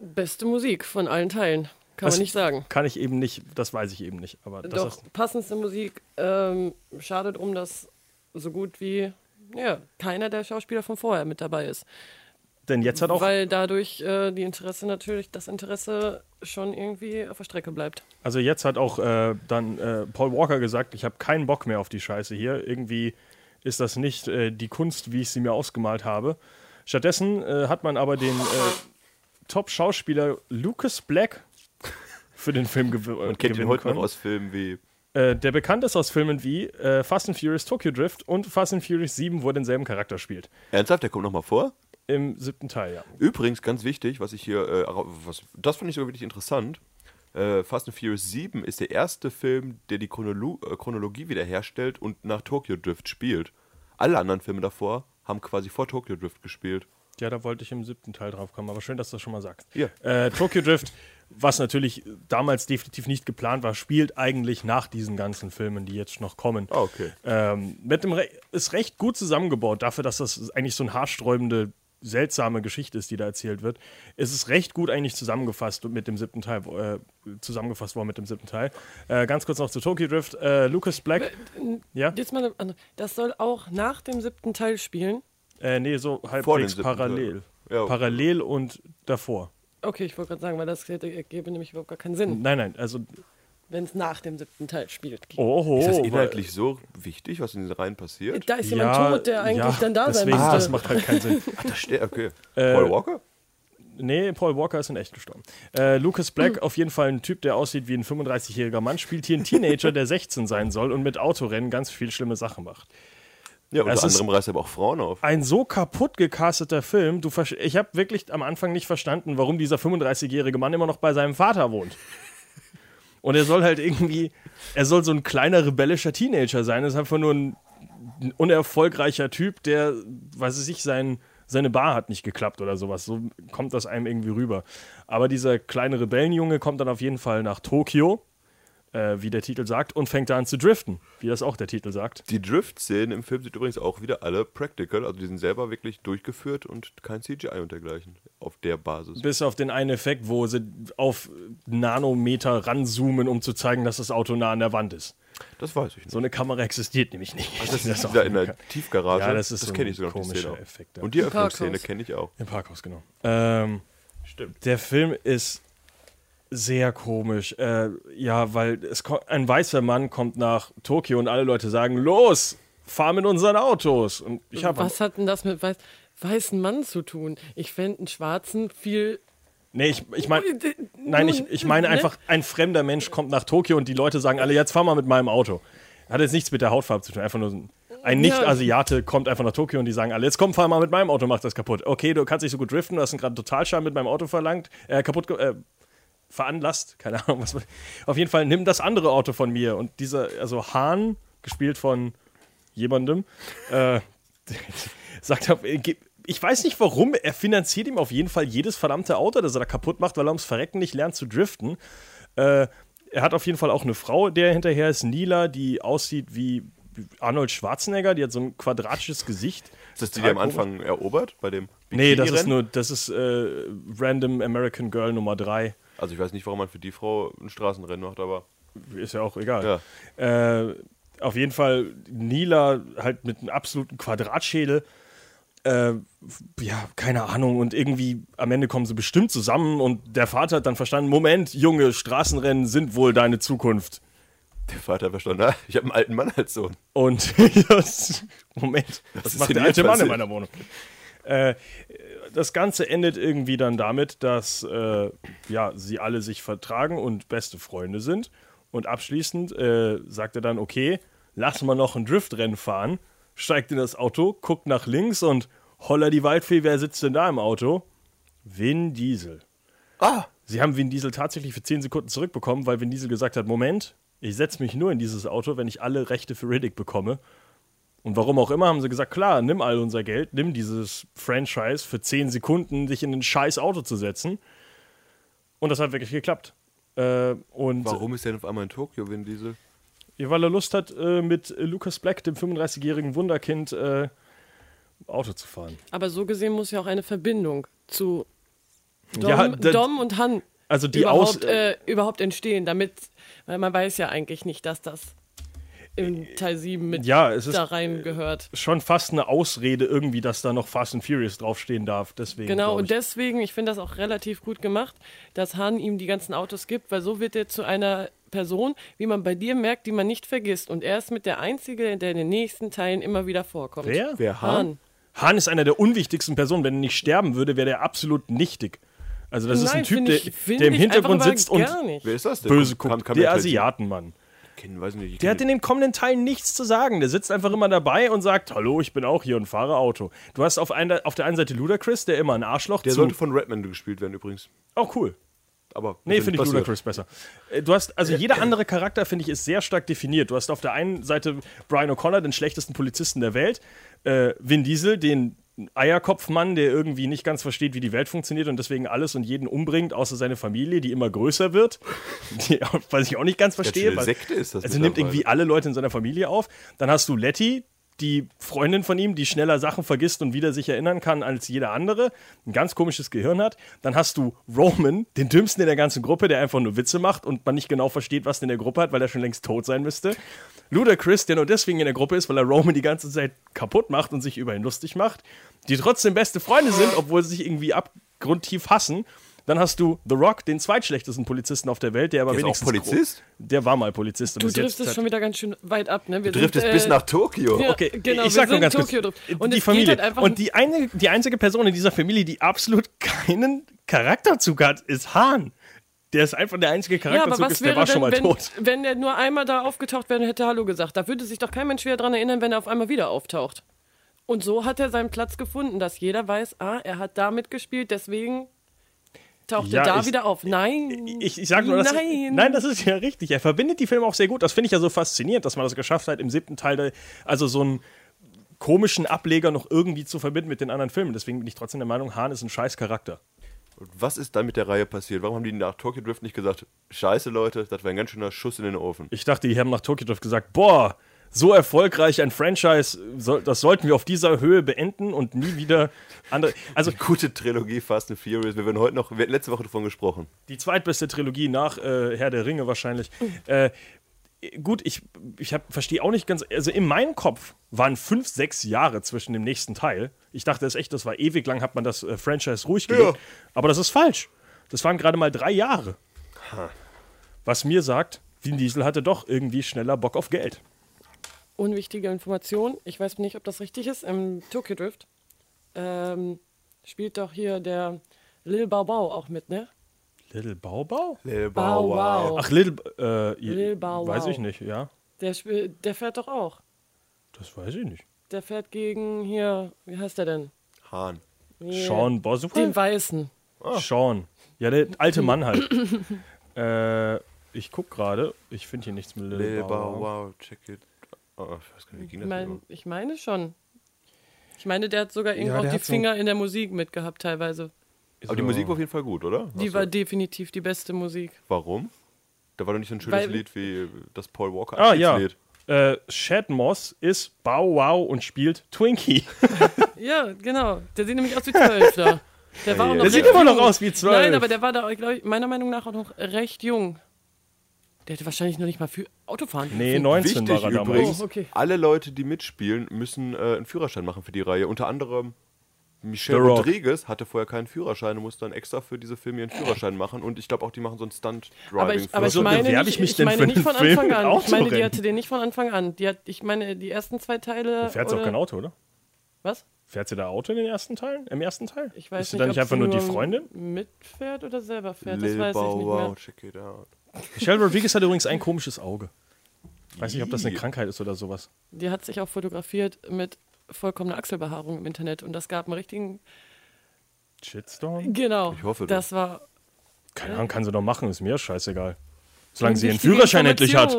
Beste Musik von allen Teilen. Kann Was- man nicht sagen. Kann ich eben nicht, das weiß ich eben nicht. Aber das Doch, ist, passendste Musik. Ähm, schade drum, dass so gut wie ja, keiner der Schauspieler von vorher mit dabei ist. Denn jetzt hat auch Weil dadurch äh, die Interesse natürlich, das Interesse schon irgendwie auf der Strecke bleibt. Also jetzt hat auch äh, dann äh, Paul Walker gesagt, ich habe keinen Bock mehr auf die Scheiße hier. Irgendwie ist das nicht äh, die Kunst, wie ich sie mir ausgemalt habe. Stattdessen äh, hat man aber den äh, Top-Schauspieler Lucas Black für den Film gew Man kennt ihn gewinnen heute noch können. aus Filmen wie Äh, der bekannt ist aus Filmen wie äh, Fast and Furious Tokyo Drift und Fast and Furious 7, wo er denselben Charakter spielt. Ernsthaft, der kommt nochmal vor? Im siebten Teil, ja. Übrigens, ganz wichtig, was ich hier, äh, was, das fand ich sogar wirklich interessant. Äh, Fast and Furious 7 ist der erste Film, der die Chronolo äh, Chronologie wiederherstellt und nach Tokyo Drift spielt. Alle anderen Filme davor haben quasi vor Tokyo Drift gespielt. Ja, da wollte ich im siebten Teil drauf kommen, aber schön, dass du das schon mal sagst. Ja. Äh, Tokyo Drift, [laughs] was natürlich damals definitiv nicht geplant war, spielt eigentlich nach diesen ganzen Filmen, die jetzt noch kommen. Ah, okay. Ähm, mit dem Re ist recht gut zusammengebaut, dafür, dass das eigentlich so eine haarsträubende, seltsame Geschichte ist, die da erzählt wird. Es ist recht gut eigentlich zusammengefasst mit dem siebten Teil, äh, zusammengefasst worden mit dem siebten Teil. Äh, ganz kurz noch zu Tokyo Drift. Äh, Lucas Black, ja, Jetzt mal eine andere. Das soll auch nach dem siebten Teil spielen. äh, nee, so halbwegs parallel. Ja. Parallel und davor. Okay, ich wollte gerade sagen, weil das hätte, gäbe nämlich überhaupt gar keinen Sinn, Nein, nein, also, wenn es nach dem siebten Teil spielt. oho. Ist das inhaltlich so wichtig, was in den Reihen passiert? Da ist jemand tot, der eigentlich dann da sein deswegen, müsste. Das macht halt keinen Sinn. [laughs] Ach, das steht, okay. Äh, Paul Walker? Nee, Paul Walker ist in echt gestorben. Äh, Lucas Hm. Black, auf jeden Fall ein Typ, der aussieht wie ein 35-jähriger Mann, spielt hier einen Teenager, der 16 sein soll und mit Autorennen ganz viel schlimme Sachen macht. Ja, unter es anderem reißt er aber auch Frauen auf. Ein so kaputt gecasteter Film, du ich habe wirklich am Anfang nicht verstanden, warum dieser 35-jährige Mann immer noch bei seinem Vater wohnt. Und er soll halt irgendwie, er soll so ein kleiner rebellischer Teenager sein. Er ist einfach nur ein, ein unerfolgreicher Typ, der, weiß ich nicht, sein, seine Bar hat nicht geklappt oder sowas. So kommt das einem irgendwie rüber. Aber dieser kleine Rebellenjunge kommt dann auf jeden Fall nach Tokio, äh, wie der Titel sagt, und fängt da an zu driften, wie das auch der Titel sagt. Die Drift-Szenen im Film sind übrigens auch wieder alle practical, also die sind selber wirklich durchgeführt und kein CGI und dergleichen auf der Basis. Bis auf den einen Effekt, wo sie auf Nanometer ranzoomen, um zu zeigen, dass das Auto nah an der Wand ist. Das weiß ich nicht. So eine Kamera existiert nämlich nicht. [laughs] das ist auch wieder in der Tiefgarage. Ja, das ist so kenne ein ich sogar komischer. Effekt, ja. Und die Öffnungsszene kenne ich auch. Im Parkhaus, genau. Ähm, Stimmt. der Film ist sehr komisch. Äh, ja, weil es ein weißer Mann kommt nach Tokio und alle Leute sagen: Los, fahr mit unseren Autos. Und ich habe. Was hat denn das mit weiß, weißen Mann zu tun? Ich fände einen schwarzen viel. Nee, ich, ich meine. Nein, ich, ich meine einfach, ein fremder Mensch kommt nach Tokio und die Leute sagen alle: Jetzt fahr mal mit meinem Auto. Hat jetzt nichts mit der Hautfarbe zu tun. Einfach nur ein. Nicht-Asiate kommt einfach nach Tokio und die sagen alle, jetzt komm, fahr mal mit meinem Auto, mach das kaputt. Okay, du kannst nicht so gut driften, du hast einen gerade Totalschaden mit meinem Auto verlangt, äh, kaputt, äh, veranlasst, keine Ahnung, was. Auf jeden Fall, nimm das andere Auto von mir. Und dieser, also Hahn, gespielt von jemandem, äh, [laughs] sagt, ich weiß nicht warum, er finanziert ihm auf jeden Fall jedes verdammte Auto, das er da kaputt macht, weil er ums Verrecken nicht lernt zu driften. Äh, er hat auf jeden Fall auch eine Frau, der hinterher ist, Nila, die aussieht wie Arnold Schwarzenegger, die hat so ein quadratisches Gesicht. Ist das die, die am Anfang erobert bei dem Nee, das ist nur, das ist äh, Random American Girl Nummer 3. Also ich weiß nicht, warum man für die Frau ein Straßenrennen macht, aber Ist ja auch egal. Äh, auf jeden Fall Nila halt mit einem absoluten Quadratschädel. Äh, ja, keine Ahnung. Und irgendwie am Ende kommen sie bestimmt zusammen und der Vater hat dann verstanden: Moment, Junge, Straßenrennen sind wohl deine Zukunft. der Vater verstanden, na, ich habe einen alten Mann als Sohn. Und [laughs] das, Moment, was ist macht der alte Mann in meiner Wohnung? Äh, das Ganze endet irgendwie dann damit, dass äh, ja, sie alle sich vertragen und beste Freunde sind. Und abschließend äh, sagt er dann, okay, lass mal noch ein Driftrennen fahren, steigt in das Auto, guckt nach links und holla die Waldfee, wer sitzt denn da im Auto? Vin Diesel. Ah, Sie haben Vin Diesel tatsächlich für 10 Sekunden zurückbekommen, weil Vin Diesel gesagt hat: Moment, ich setze mich nur in dieses Auto, wenn ich alle Rechte für Riddick bekomme. Und warum auch immer haben sie gesagt: Klar, nimm all unser Geld, nimm dieses Franchise für 10 Sekunden, dich in ein scheiß Auto zu setzen. Und das hat wirklich geklappt. Äh, und warum ist der denn auf einmal in Tokio, Vin Diesel? Ja, weil er Lust hat, äh, mit Lucas Black, dem 35-jährigen Wunderkind, äh, Auto zu fahren. Aber so gesehen muss ja auch eine Verbindung zu Dom, Ja, da- Dom und Han Also die Aus. überhaupt, äh, überhaupt entstehen, damit, weil man weiß ja eigentlich nicht, dass das. In Teil 7 mit Ja, es ist da rein gehört. schon fast eine Ausrede irgendwie, dass da noch Fast and Furious draufstehen darf. Deswegen. Genau, und deswegen, ich finde das auch relativ gut gemacht, dass Han ihm die ganzen Autos gibt, weil so wird er zu einer Person, wie man bei dir merkt, die man nicht vergisst. Und er ist mit der Einzige, der in den nächsten Teilen immer wieder vorkommt. Wer? Wer Hahn? Han. Han ist einer der unwichtigsten Personen. Wenn er nicht sterben würde, wäre der absolut nichtig. Also, das ist Nein, ein Typ, der, ich- finde der im Hintergrund sitzt und gar nicht. Wer ist das denn? böse guckt. kam der? Asiatenmann. Kennen, weiß nicht, ich Der hat in den kommenden Teilen nichts zu sagen. Der sitzt einfach immer dabei und sagt: Hallo, ich bin auch hier und fahre Auto. Du hast auf, einer, auf der einen Seite Ludacris, der immer ein Arschloch Der zu. sollte von Redman gespielt werden übrigens. oh, cool. Aber Nee, finde ich. Ludacris besser. Äh, Du hast, also jeder andere Charakter, finde ich, ist sehr stark definiert. Du hast auf der einen Seite Brian O'Connor, den schlechtesten Polizisten der Welt, äh, Vin Diesel, den Eierkopfmann, der irgendwie nicht ganz versteht, wie die Welt funktioniert und deswegen alles und jeden umbringt, außer seine Familie, die immer größer wird. [laughs] Die, was ich auch nicht ganz verstehe. weil- Sekte ist das Also nimmt irgendwie alle Leute in seiner Familie auf. Dann hast du Letty, die Freundin von ihm, die schneller Sachen vergisst und wieder sich erinnern kann als jeder andere, ein ganz komisches Gehirn hat. Dann hast du Roman, den dümmsten in der ganzen Gruppe, der einfach nur Witze macht und man nicht genau versteht, was der in der Gruppe hat, weil er schon längst tot sein müsste. Ludacris, der nur deswegen in der Gruppe ist, weil er Roman die ganze Zeit kaputt macht und sich über ihn lustig macht. Die trotzdem beste Freunde sind, obwohl sie sich irgendwie abgrundtief hassen. Dann hast du The Rock, den zweitschlechtesten Polizisten auf der Welt, der aber Der ist auch wenigstens. Polizist? Der war mal Polizist. und Du driftest schon wieder ganz schön weit ab, ne? Wir Du driftest sind, bis äh, nach Tokio. ja. Okay, Genau, ich sag nur ganz Tokio kurz. drauf. Und die Familie. halt einfach- und die, eine, die einzige Person in dieser Familie, die absolut keinen Charakterzug hat, ist Hahn. Der ist einfach der einzige Ja, Charakterzug, aber was ist, der wäre war denn, schon mal wenn, tot. wenn der nur einmal da aufgetaucht wäre und hätte Hallo gesagt? Da würde sich doch kein Mensch wieder dran erinnern, wenn er auf einmal wieder auftaucht. Und so hat er seinen Platz gefunden, dass jeder weiß, ah, er hat da mitgespielt, deswegen taucht Ja, er da ich- wieder auf. Nein. Ich, ich sag nur, das, Nein. nein, das ist ja richtig. Er verbindet die Filme auch sehr gut. Das finde ich ja so faszinierend, dass man das geschafft hat, im siebten Teil, also so einen komischen Ableger noch irgendwie zu verbinden mit den anderen Filmen. Deswegen bin ich trotzdem der Meinung, Hahn ist ein scheiß Charakter. Und was ist dann mit der Reihe passiert? Warum haben die nach Tokyo Drift nicht gesagt, scheiße Leute, das war ein ganz schöner Schuss in den Ofen? Ich dachte, die haben nach Tokyo Drift gesagt, boah, so erfolgreich ein Franchise, das sollten wir auf dieser Höhe beenden und nie wieder andere. Also Gute Trilogie Fast and Furious. Wir werden heute noch, wir hatten letzte Woche davon gesprochen. die zweitbeste Trilogie nach äh, Herr der Ringe wahrscheinlich. Äh, gut, ich, ich verstehe auch nicht ganz, also in meinem Kopf waren fünf, sechs Jahre zwischen dem nächsten Teil. Ich dachte es echt, das war ewig lang, hat man das äh, Franchise ruhig gelegt. Aber das ist falsch. Das waren gerade mal drei Jahre. Was mir sagt, Vin Diesel hatte doch irgendwie schneller Bock auf Geld. Unwichtige Information, ich weiß nicht, ob das richtig ist, im Tokyo Drift ähm, spielt doch hier der Lil Bao Bao auch mit, ne? Little Baubau? Lil Bow Wow. Ach, Little, äh, Lil Bow weiß ich nicht, ja. Der, spiel- der fährt doch auch. Das weiß ich nicht. Der fährt gegen hier, wie heißt der denn? Hahn. Nee, Sean Boswell? Den Weißen. Sean. Ja, der [clears throat] alte Mann halt. äh, ich guck gerade. Ich finde hier nichts mit Little Lil Bow Bow Wow. Wow, check it. Oh, ich weiß gar nicht, wie ging Ich, das mein, ich meine schon. Ich meine, der hat sogar irgendwie Ja, auch die hat so- Finger in der Musik mitgehabt teilweise. Aber die So. Musik war auf jeden Fall gut, oder? Die Hast war du- definitiv die beste Musik. Warum? Da war doch nicht so ein schönes Weil- Lied wie das Paul Walker Ah, ja. Abschiedslied. Äh, Shad Moss ist Bow Wow und spielt Twinkie. [laughs] Ja, genau. Der sieht nämlich aus wie zwölf da. Der war auch noch Der sieht immer noch aus wie zwölf. Nein, aber der war da, glaube ich, meiner Meinung nach auch noch recht jung. Der hätte wahrscheinlich noch nicht mal für Autofahren. Nee, dürfen. 19 Wichtig war er damals. übrigens, Oh, okay. alle Leute, die mitspielen, müssen äh, einen Führerschein machen für die Reihe. Unter anderem Michelle. Rodriguez hatte vorher keinen Führerschein und musste dann extra für diese Filme ihren Führerschein machen. Und ich glaube auch, die machen so einen Stunt-Driving. Aber ich, aber ich meine ich mich ich denn meine für nicht von Film Anfang an. Ich meine, die hatte den nicht von Anfang an. Die hat, ich meine, die ersten zwei Teile. Du fährst oder, auch kein Auto, oder? Was? Fährt sie da Auto in den ersten Teilen? Im ersten Teil? Ich weiß ist sie nicht, da nicht ob einfach sie nur die Freundin? Mitfährt oder selber fährt, das Lil weiß ich nicht mehr. Wow, check it out. Michelle Rodriguez hat übrigens ein komisches Auge. Weiß nicht, ob das eine. Krankheit ist oder sowas. Die hat sich auch fotografiert mit vollkommener Achselbehaarung im Internet und das gab einen richtigen. Shitstorm? Genau. Ich hoffe Das war. Keine Ahnung, kann sie doch machen, ist mir scheißegal. Solange sie ihren Führerschein endlich hat.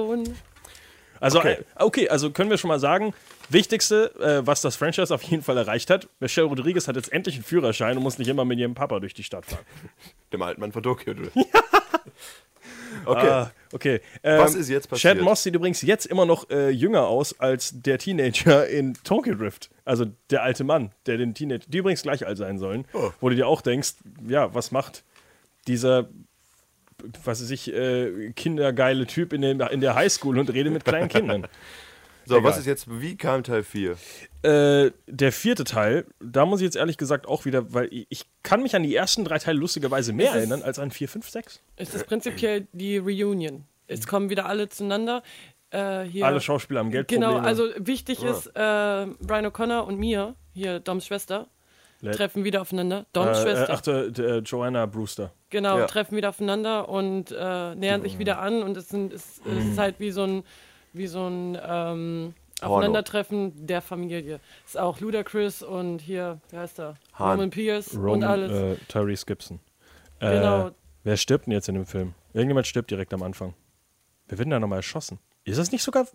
Also, Okay. okay. okay, also können wir schon mal sagen, wichtigste, äh, was das Franchise auf jeden Fall erreicht hat, Michelle Rodriguez hat jetzt endlich einen Führerschein und muss nicht immer mit ihrem Papa durch die Stadt fahren. [laughs] Dem alten Mann von Tokyo. du. [laughs] Okay. Ah, okay. Ähm, Was ist jetzt passiert? Chad Moss sieht übrigens jetzt immer noch äh, jünger aus als der Teenager in Tokyo Drift. Also der alte Mann, der den Teenager, die übrigens gleich alt sein sollen. Oh. Wo du dir auch denkst, ja, was macht dieser, was weiß ich, äh, kindergeile Typ in, den, in der Highschool und redet mit kleinen Kindern. [laughs] So, Egal. was ist jetzt, wie kam Teil 4? Äh, der vierte Teil, da muss ich jetzt ehrlich gesagt auch wieder, weil ich, ich kann mich an die ersten drei Teile lustigerweise mehr Es ist- erinnern als an 4, 5, 6. Es ist prinzipiell die Reunion. Es kommen wieder alle zueinander. Äh, hier, Alle Schauspieler haben Geldprobleme. Genau, also wichtig ist, äh, Brian O'Connor und Mia, hier Doms Schwester, Le- treffen wieder aufeinander. Doms äh, äh, Schwester. ach, der, der Joanna Brewster. Genau, Ja. treffen wieder aufeinander und äh, nähern sich wieder an und es, sind, es, es Mhm. ist halt wie so ein, wie so ein ähm, Aufeinandertreffen der Familie. Ist auch Ludacris und hier, wer heißt er? Hahn. Roman Pierce und Roman, alles. äh, Tyrese Gibson. Äh, Genau. Wer stirbt denn jetzt in dem Film? Irgendjemand stirbt direkt am Anfang. Wer wird denn da nochmal erschossen? Ist das nicht sogar.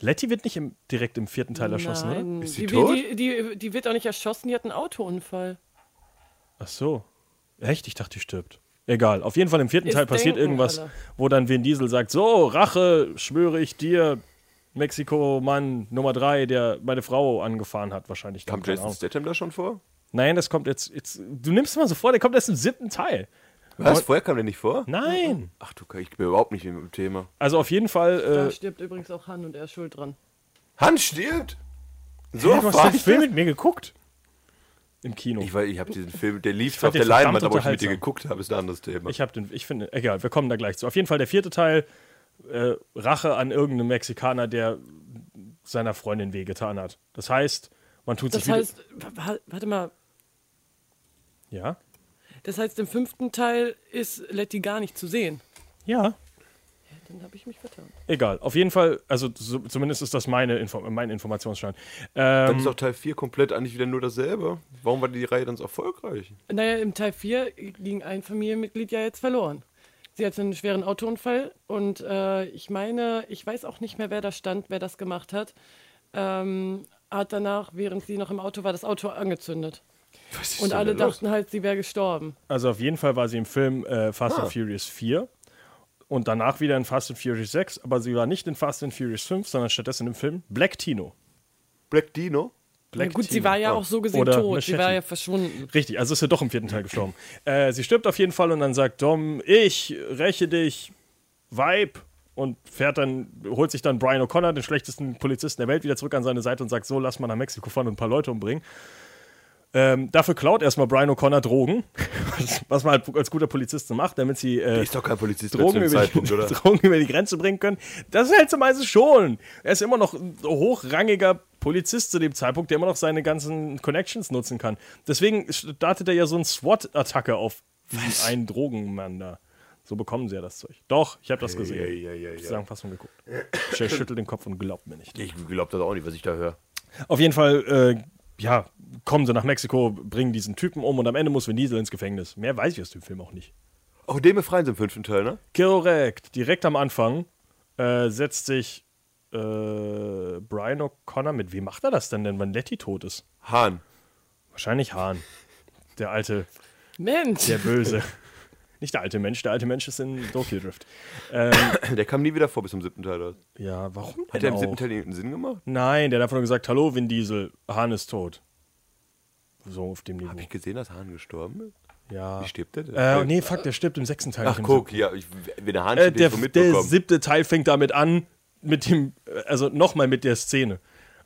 Letty wird nicht im, direkt im vierten Teil erschossen, oder? Nein, Ist sie die, tot? Die, die, die wird auch nicht erschossen, die hat einen Autounfall. Ach so. Echt? Ich dachte, die stirbt. Egal. Auf jeden Fall im vierten Es Teil passiert irgendwas, alle. wo dann Vin Diesel sagt: So, Rache schwöre ich dir, Mexiko-Mann Nummer 3, der meine Frau angefahren hat, wahrscheinlich. Kam keine Jason. Statham da schon vor? Nein, das kommt jetzt, jetzt. Du nimmst es mal so vor, der kommt erst im siebten Teil. Was? Und- Vorher kam der nicht vor? Nein. Ach du, ich bin überhaupt nicht im Thema. Also auf jeden Fall. Da Äh, stirbt übrigens auch Han und er ist schuld dran. Hans stirbt? So du hast den Film mit mir geguckt. Im Kino. Ich, ich habe diesen Film, der lief auf der Leinwand, aber ob ich mit dir geguckt habe, ist ein anderes Thema. Ich habe den, ich finde, egal, wir kommen da gleich zu. Auf jeden Fall der vierte Teil, äh, Rache an irgendeinem Mexikaner, der seiner Freundin wehgetan hat. Das heißt, man tut Das sich wieder- heißt, wa- warte mal, ja, das heißt, im fünften Teil ist Letty gar nicht zu sehen. ja, Dann habe ich mich vertan. egal. Auf jeden Fall, also so, zumindest ist das meine Info mein Informationsstand. Dann Ähm, ist doch Teil 4 komplett eigentlich wieder nur dasselbe. Warum war die Reihe dann so erfolgreich? Naja, im Teil 4 ging ein Familienmitglied ja jetzt verloren. Sie hatte einen schweren Autounfall und äh, ich meine, ich weiß auch nicht mehr, wer da stand, wer das gemacht hat. Ähm, hat danach, während sie noch im Auto war, das Auto angezündet. Und alle da los? dachten halt, sie wäre gestorben. also auf jeden Fall war sie im Film äh, Fast Ah. and Furious 4 und danach wieder in Fast and Furious 6, aber sie war nicht in Fast and Furious 5, sondern stattdessen im Film Black Tino. Black Dino? Black ja, gut, sie Tino. war ja Oh. auch so gesehen Oder tot. Sie Machete. war ja verschwunden. Richtig, also ist er doch im vierten Teil gestorben. Äh, sie stirbt auf jeden Fall und dann sagt Dom, ich räche dich, Vibe. Und fährt dann, holt sich dann Brian O'Connor, den schlechtesten Polizisten der Welt, wieder zurück an seine Seite und sagt: So, lass mal nach Mexiko fahren und ein paar Leute umbringen. Ähm, dafür klaut erstmal Brian O'Connor Drogen, was- was man halt als guter Polizist so macht, damit sie äh, Drogen über, die? [laughs] Drogen über die Grenze bringen können. Das hält meistens schon. Er ist immer noch ein hochrangiger Polizist zu dem Zeitpunkt, der immer noch seine ganzen Connections nutzen kann. Deswegen startet er ja so eine SWAT-Attacke auf diesen einen Drogenmann da. So bekommen sie ja das Zeug. Doch, ich habe das gesehen. Ja, ja, ja, Ich ja. habe Zusammenfassung geguckt. Jay schüttelt den Kopf und glaubt mir nicht. Ich glaube das auch nicht, was ich da höre. Auf jeden Fall, äh, ja, kommen sie nach Mexiko, bringen diesen Typen um und am Ende muss Vin Diesel ins Gefängnis. Mehr weiß ich aus dem Film auch nicht. Auch den befreien sie im fünften Teil, ne? Korrekt. Direkt am Anfang äh, setzt sich äh, Brian O'Connor mit. Wie macht er das denn, denn wenn Letty tot ist? Hahn. Wahrscheinlich Hahn. Der alte, Mensch! der Böse. [laughs] Nicht der alte Mensch, der alte Mensch ist in Tokyo Drift. Ähm, [coughs] Der kam nie wieder vor bis zum siebten Teil. Oder? ja, warum Hat der im auch? siebten Teil irgendeinen Sinn gemacht? Nein, der hat einfach nur gesagt, hallo Vin Diesel, Hahn ist tot. So auf dem Niveau. Habe ich gesehen, dass Hahn gestorben ist? Ja. Wie stirbt der denn? Äh, nee, fuck, der stirbt im sechsten Teil. Ach, guck, ja, ich, wenn der Hahn Äh, stirbt, der, der mitbekommen. siebte Teil fängt damit an, mit dem, äh, also nochmal mit der Szene.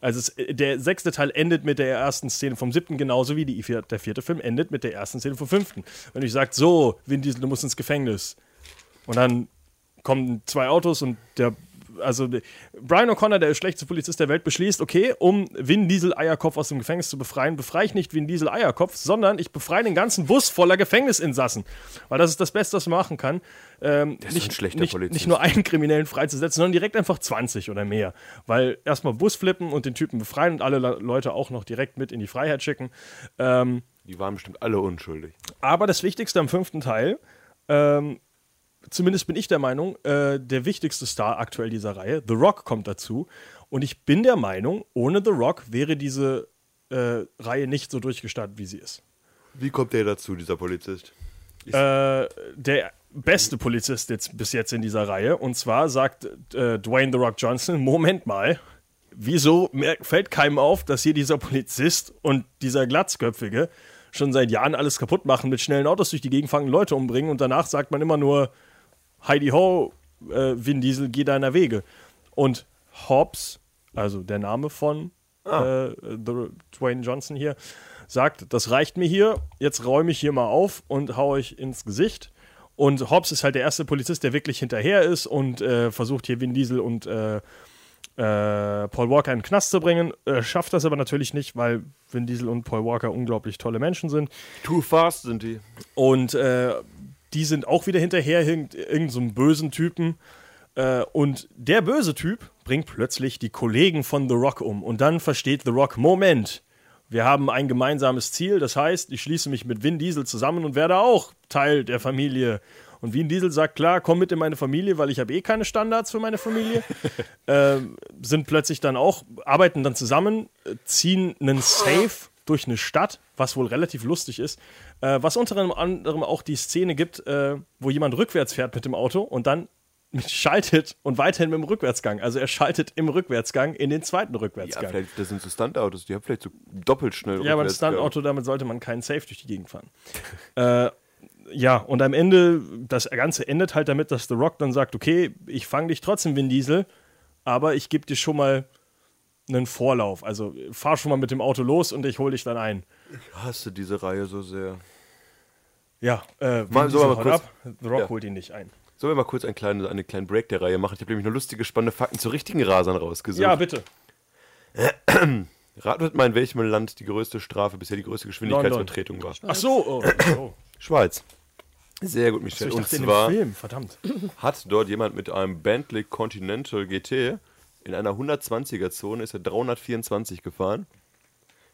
Also es, äh, der sechste Teil endet mit der ersten Szene vom siebten, genauso wie die, der vierte Film endet mit der ersten Szene vom fünften. Wenn du sagt, so, Vin Diesel, du musst ins Gefängnis. Und dann kommen zwei Autos und der, also der- Brian O'Connor, der schlechteste Polizist der Welt, beschließt, okay, um Vin Diesel Eierkopf aus dem Gefängnis zu befreien, befreie ich nicht Vin Diesel Eierkopf, sondern ich befreie den ganzen Bus voller Gefängnisinsassen. Weil das ist das Beste, was man machen kann. Ähm, ist nicht, ein schlechter nicht, Polizist. nicht nur einen Kriminellen freizusetzen, sondern direkt einfach 20 oder mehr. Weil erstmal Bus flippen und den Typen befreien und alle Le- Leute auch noch direkt mit in die Freiheit schicken. Ähm, Die waren bestimmt alle unschuldig. aber das Wichtigste am fünften Teil, ähm, zumindest bin ich der Meinung, äh, der wichtigste Star aktuell dieser Reihe, The Rock, kommt dazu. Und ich bin der Meinung, ohne The Rock wäre diese äh, Reihe nicht so durchgestartet, wie sie ist. Wie kommt der dazu, dieser Polizist? Äh, der beste Polizist jetzt bis jetzt in dieser Reihe. Und zwar sagt äh, Dwayne The Rock Johnson: Moment mal, wieso fällt keinem auf, dass hier dieser Polizist und dieser Glatzköpfige schon seit Jahren alles kaputt machen, mit schnellen Autos durch die Gegend fangen, Leute umbringen und danach sagt man immer nur: Heidi Ho, äh, Vin Diesel, geh deiner Wege. Und Hobbs also der Name von äh, The Dwayne Johnson hier, sagt, das reicht mir hier, jetzt räume ich hier mal auf und hau euch ins Gesicht. Und Hobbs ist halt der erste Polizist, der wirklich hinterher ist und äh, versucht hier Vin Diesel und äh, äh, Paul Walker in den Knast zu bringen. Äh, schafft das aber natürlich nicht, weil Vin Diesel und Paul Walker unglaublich tolle Menschen sind. Too fast sind die. Und äh, die sind auch wieder hinterher, irgend, irgend so bösen Typen. Äh, und der böse Typ bringt plötzlich die Kollegen von The Rock um. Und dann versteht The Rock, Moment, wir haben ein gemeinsames Ziel. Das heißt, ich schließe mich mit Vin Diesel zusammen und werde auch Teil der Familie. Und Vin Diesel sagt, klar, komm mit in meine Familie, weil ich habe eh keine Standards für meine Familie. [laughs] ähm, sind plötzlich dann auch, arbeiten dann zusammen, äh, ziehen einen Safe durch eine Stadt, was wohl relativ lustig ist. Äh, was unter anderem auch die Szene gibt, äh, wo jemand rückwärts fährt mit dem Auto und dann schaltet und weiterhin mit dem Rückwärtsgang. Also er schaltet im Rückwärtsgang in den zweiten Ja, Rückwärtsgang. vielleicht, das sind so Stuntautos, die haben vielleicht so doppelt schnell Ja, aber ein Rückwärtsgang. Stuntauto, damit sollte man keinen Safe durch die Gegend fahren. [laughs] äh, ja, und am Ende, das Ganze endet halt damit, dass The Rock dann sagt, okay, ich fange dich trotzdem, Vin Diesel, aber ich gebe dir schon mal einen Vorlauf. Also fahr schon mal mit dem Auto los und ich hole dich dann ein. Ich hasse diese Reihe so sehr. Ja, äh, Mal- wir haut kurz- ab, The Rock Ja. holt ihn nicht ein. Sollen wir mal kurz einen kleinen, einen kleinen Break der Reihe machen? Ich habe nämlich nur lustige, spannende Fakten zu richtigen Rasern rausgesucht. Ja, bitte. [clears throat] Ratet mal, in welchem Land die größte Strafe bisher die größte Geschwindigkeitsvertretung war. Ach so, [clears throat] oh, oh. Schweiz. Sehr gut, So, Michel. ich Und dachte in dem zwar Film, verdammt. hat dort jemand mit einem Bentley Continental GT in einer 120er Zone ist er 324 gefahren.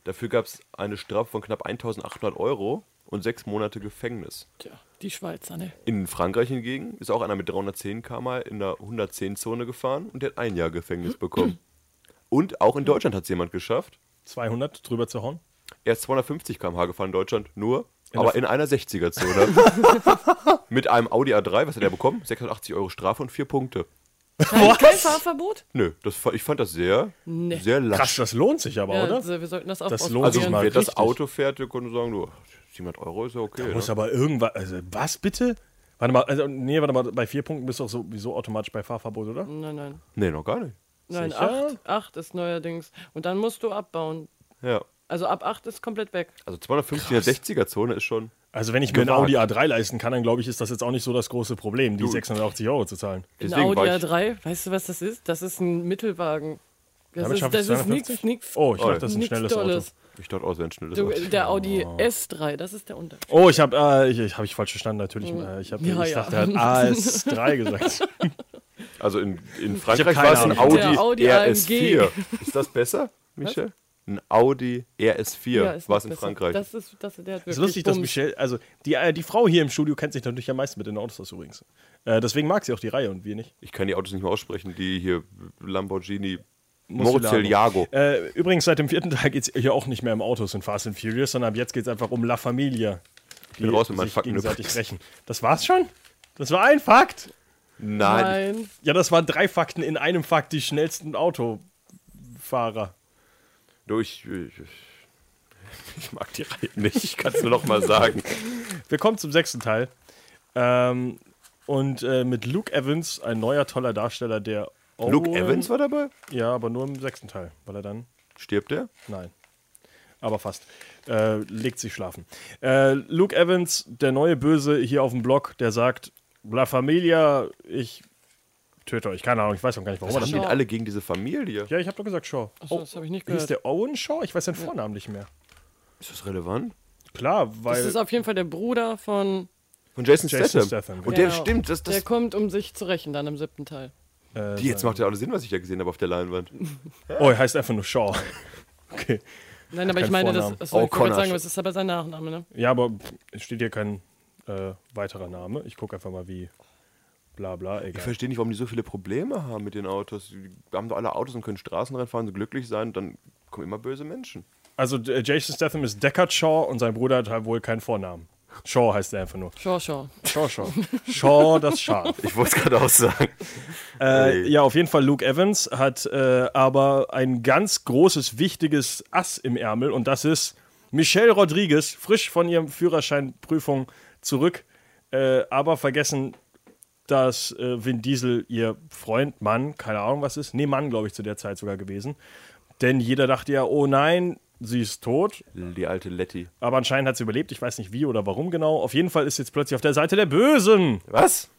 Dafür gab es eine Strafe von knapp 1800 Euro und sechs Monate Gefängnis. Tja, die Schweizer, ne? In Frankreich hingegen ist auch einer mit 310 km in der 110-Zone gefahren und der hat ein Jahr Gefängnis [clears throat] bekommen. Und auch in Deutschland hat es jemand geschafft. 200 drüber zu hauen. Er ist 250 km/h gefahren in Deutschland, nur, In aber in einer 60er-Zone. [laughs] Mit einem Audi A3, was hat er bekommen? 680 Euro Strafe und vier Punkte. Kein, kein Fahrverbot? Nö, das, ich fand das sehr, Nee. sehr lasch. Krass, das lohnt sich aber, Ja, oder? also wir sollten das auch Das ausprobieren. lohnt sich Also mal wer das. Auto fährt, der könnte sagen, du, 700 Euro ist ja okay. Muss Ne? aber irgendwas, also was bitte? Warte mal, also, nee, warte mal, bei vier Punkten bist du doch sowieso automatisch bei Fahrverbot, oder? Nein, nein. Nee, noch gar nicht. Nein, Sicher? 8. 8 ist neuerdings. Und dann musst du abbauen. Ja. Also ab 8 ist komplett weg. Also 250 in der 60er-Zone ist schon. Also wenn ich mir einen Gewagt. Audi A3 leisten kann, dann glaube ich, ist das jetzt auch nicht so das große Problem, die 680 Euro zu zahlen. Ein Audi war ich, A3, weißt du, was das ist? Das ist ein Mittelwagen. Das Damit ist, das ist 250? nichts, nichts. Oh, ich Oh, dachte, das ist ein schnelles Tolles. Auto. ich dachte auch, ein schnelles Du, Auto. der Audi S3, das ist der Unterschied. Oh, ich habe äh, ich, ich, hab ich falsch verstanden, natürlich. Äh, ich, hab, Ja, ich ja. dachte, er hat AS3 gesagt. Also in, in Frankreich war es ein. Audi, Audi RS4. AMG. Ist das besser, Michel? Ein Audi RS4 ist war es in besser. Frankreich. Das ist, das, der hat Es ist lustig, dass Bums. Michelle, also die, äh, die Frau hier im Studio kennt sich natürlich am meisten mit den Autos aus übrigens. Äh, deswegen mag sie auch die Reihe und wir nicht. ich kann die Autos nicht mehr aussprechen, die hier Lamborghini Murcielago. Äh, übrigens, seit dem vierten Teil geht es hier auch nicht mehr um Autos in Fast and Furious, sondern ab jetzt geht es einfach um La Familia. Die bin raus mit meinen Fakten gegenseitig rächen. Das war's schon? Das war ein Fakt? Nein. Nein. Ja, das waren drei Fakten in einem Fakt, die schnellsten Autofahrer. Du, ich, ich, mag die Reihe nicht. Ich kann es nur noch mal sagen. Wir kommen zum sechsten Teil. Ähm, und äh, mit Luke Evans, ein neuer toller Darsteller, der Luke Owen- Evans war dabei? Ja, aber nur im sechsten Teil, weil er dann Stirbt der? Nein. Aber fast. Äh, legt sich schlafen. Äh, Luke Evans, der neue Böse hier auf dem Blog, der sagt: La Familia, ich töte euch. Keine Ahnung, ich weiß auch gar nicht, warum er Was das haben die alle gegen diese Familie? Ja, ich habe doch gesagt Shaw. Achso, das habe ich nicht gehört. der Owen Shaw? Ich weiß den Vornamen nicht mehr. Ist das relevant? Klar, Das weil. ist auf jeden Fall der Bruder von. Von Jason, Jason Statham. Statham, Und genau. der stimmt, das, Der das, kommt, um sich zu rächen, dann im siebten Teil. äh, die, jetzt macht ja alles Sinn, was ich da gesehen habe auf der Leinwand. [laughs] Oh, er heißt einfach nur Shaw. [laughs] Okay. Nein, aber ich meine, das, Vornamen. das ich Oh, wollte Connor. sagen, das ist aber sein Nachname, ne? Ja, aber es steht hier kein äh, weiterer Name. Ich gucke einfach mal, wie. Bla bla, Ich egal. verstehe nicht, warum die so viele Probleme haben mit den Autos. Die haben doch alle Autos und können Straßenrennen fahren, so glücklich sein und dann kommen immer böse Menschen. Also, äh, Jason Statham ist Deckard Shaw und sein Bruder hat halt wohl keinen Vornamen. Shaw heißt er einfach nur. Shaw, Shaw. Shaw, Shaw. Shaw, das Schaf. [laughs] Ich wollte es gerade auch sagen. Äh, ja, auf jeden Fall, Luke Evans hat äh, aber ein ganz großes, wichtiges Ass im Ärmel und das ist Michelle Rodriguez, frisch von ihrem Führerscheinprüfung zurück, äh, aber vergessen dass äh, Vin Diesel ihr Freund, Mann, keine Ahnung was ist, nee, Mann, glaube ich, zu der Zeit sogar gewesen. Denn jeder dachte ja, oh nein, sie ist tot. Die alte Letty. Aber anscheinend hat sie überlebt. Ich weiß nicht wie oder warum genau. Auf jeden Fall ist sie jetzt plötzlich auf der Seite der Bösen. Was?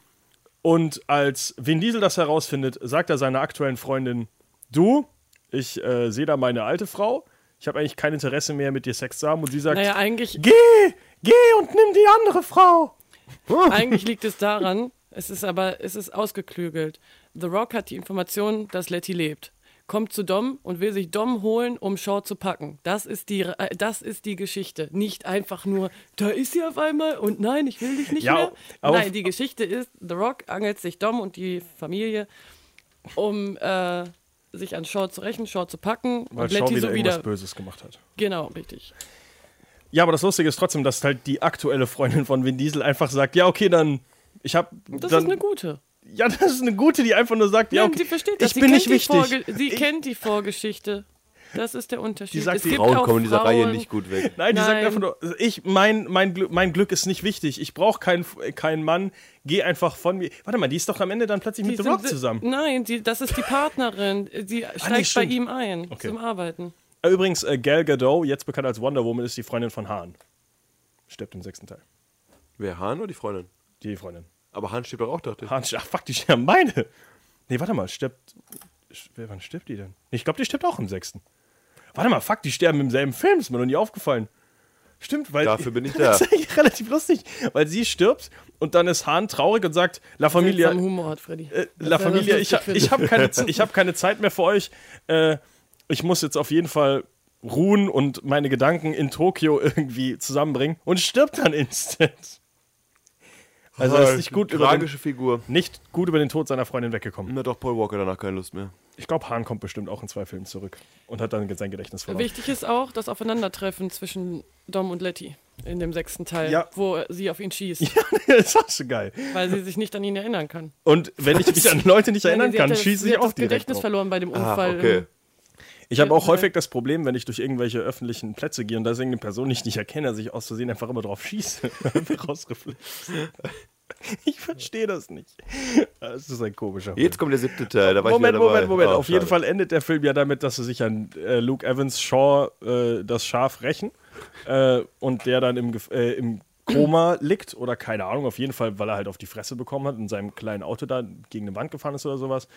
Und als Vin Diesel das herausfindet, sagt er seiner aktuellen Freundin: Du, ich äh, sehe da meine alte Frau. Ich habe eigentlich kein Interesse mehr, mit dir Sex zu haben. Und sie sagt: Naja, eigentlich, Geh, geh und nimm die andere Frau. eigentlich liegt es daran, es ist aber, es ist ausgeklügelt. The Rock hat die Information, dass Letty lebt. Kommt zu Dom und will sich Dom holen, um Shaw zu packen. Das ist die, äh, das ist die Geschichte. Nicht einfach nur, da ist sie auf einmal und nein, ich will dich nicht Ja, mehr. Nein, die Geschichte ist, The Rock angelt sich Dom und die Familie, um äh, sich an Shaw zu rächen, Shaw zu packen Weil und Shaw Letty wieder so irgendwas wieder. Böses gemacht hat. Genau, richtig. Ja, aber das Lustige ist trotzdem, dass halt die aktuelle Freundin von Vin Diesel einfach sagt: Ja, okay, dann. Ich hab. Das dann, ist eine gute. Ja, das ist eine gute, die einfach nur sagt: Ja, Nein, okay, sie versteht das. ich sie bin kennt nicht die wichtig. Vorge sie Ich- kennt die Vorgeschichte. Das ist der Unterschied. Die sagt, es die Frauen kommen in dieser Frauen, Reihe nicht gut weg. Nein, die sagt Nein. einfach nur, ich, mein, mein, Glück, mein Glück ist nicht wichtig. Ich brauche keinen keinen Mann. Geh einfach von mir. Warte mal, die ist doch am Ende dann plötzlich Die mit The Rock zusammen. Nein, die, das ist die Partnerin. Sie steigt bei stimmt. ihm ein Okay. zum Arbeiten. Äh, Übrigens, äh, Gal Gadot, jetzt bekannt als Wonder Woman, ist die Freundin von Hahn. Stirbt im sechsten Teil. Wer, Hahn oder die Freundin? Die Freundin. Aber Hahn steht doch auch, dachte ich. Hahn, ach fuck, die sterben beide. Nee, warte mal, stirbt. Wer, wann stirbt die denn? Ich glaube, die stirbt auch im sechsten. Warte mal, fuck, die sterben im selben Film, ist mir noch nie aufgefallen. Stimmt, weil. Dafür bin ich [laughs] da. Das ist eigentlich relativ lustig, weil sie stirbt und dann ist Hahn traurig und sagt: La Familia, Humor hat Freddy. äh, La Familia, ich, ich habe keine, [laughs] ich hab keine Zeit mehr für euch. Äh, ich muss jetzt auf jeden Fall ruhen und meine Gedanken in Tokio [laughs] irgendwie zusammenbringen und stirbt dann instant. Also er ist nicht gut, über den, Tragische Figur. nicht gut über den Tod seiner Freundin weggekommen. Na doch, Paul Walker danach keine Lust mehr. Ich glaube, Hahn kommt bestimmt auch in zwei Filmen zurück und hat dann sein Gedächtnis verloren. Wichtig ist auch das Aufeinandertreffen zwischen Dom und Letty in dem sechsten Teil, Ja. wo sie auf ihn schießt, [laughs] das ist auch so geil. weil sie sich nicht an ihn erinnern kann. Und wenn ich [laughs] mich an Leute nicht erinnern sie kann, hat das, schieße sie ich hat auch das direkt Gedächtnis drauf. verloren bei dem Ah, Unfall. okay. Ich habe auch häufig das Problem, wenn ich durch irgendwelche öffentlichen Plätze gehe und da ist irgendeine Person, die ich nicht erkenne, dass ich aus Versehen einfach immer drauf schieße. [laughs] [laughs] Rausreflex. Ich verstehe das nicht. Das ist ein komischer Film. Jetzt kommt der siebte Teil. Da war Moment, ich dabei. Moment, Moment. Oh, Auf jeden. Fall endet der Film ja damit, dass sie sich an äh, Luke Evans Shaw äh, das Schaf rächen äh, und der dann im, äh, im Koma [clears throat] liegt oder keine Ahnung, auf jeden Fall, weil er halt auf die Fresse bekommen hat und in seinem kleinen Auto da gegen eine Wand gefahren ist oder sowas.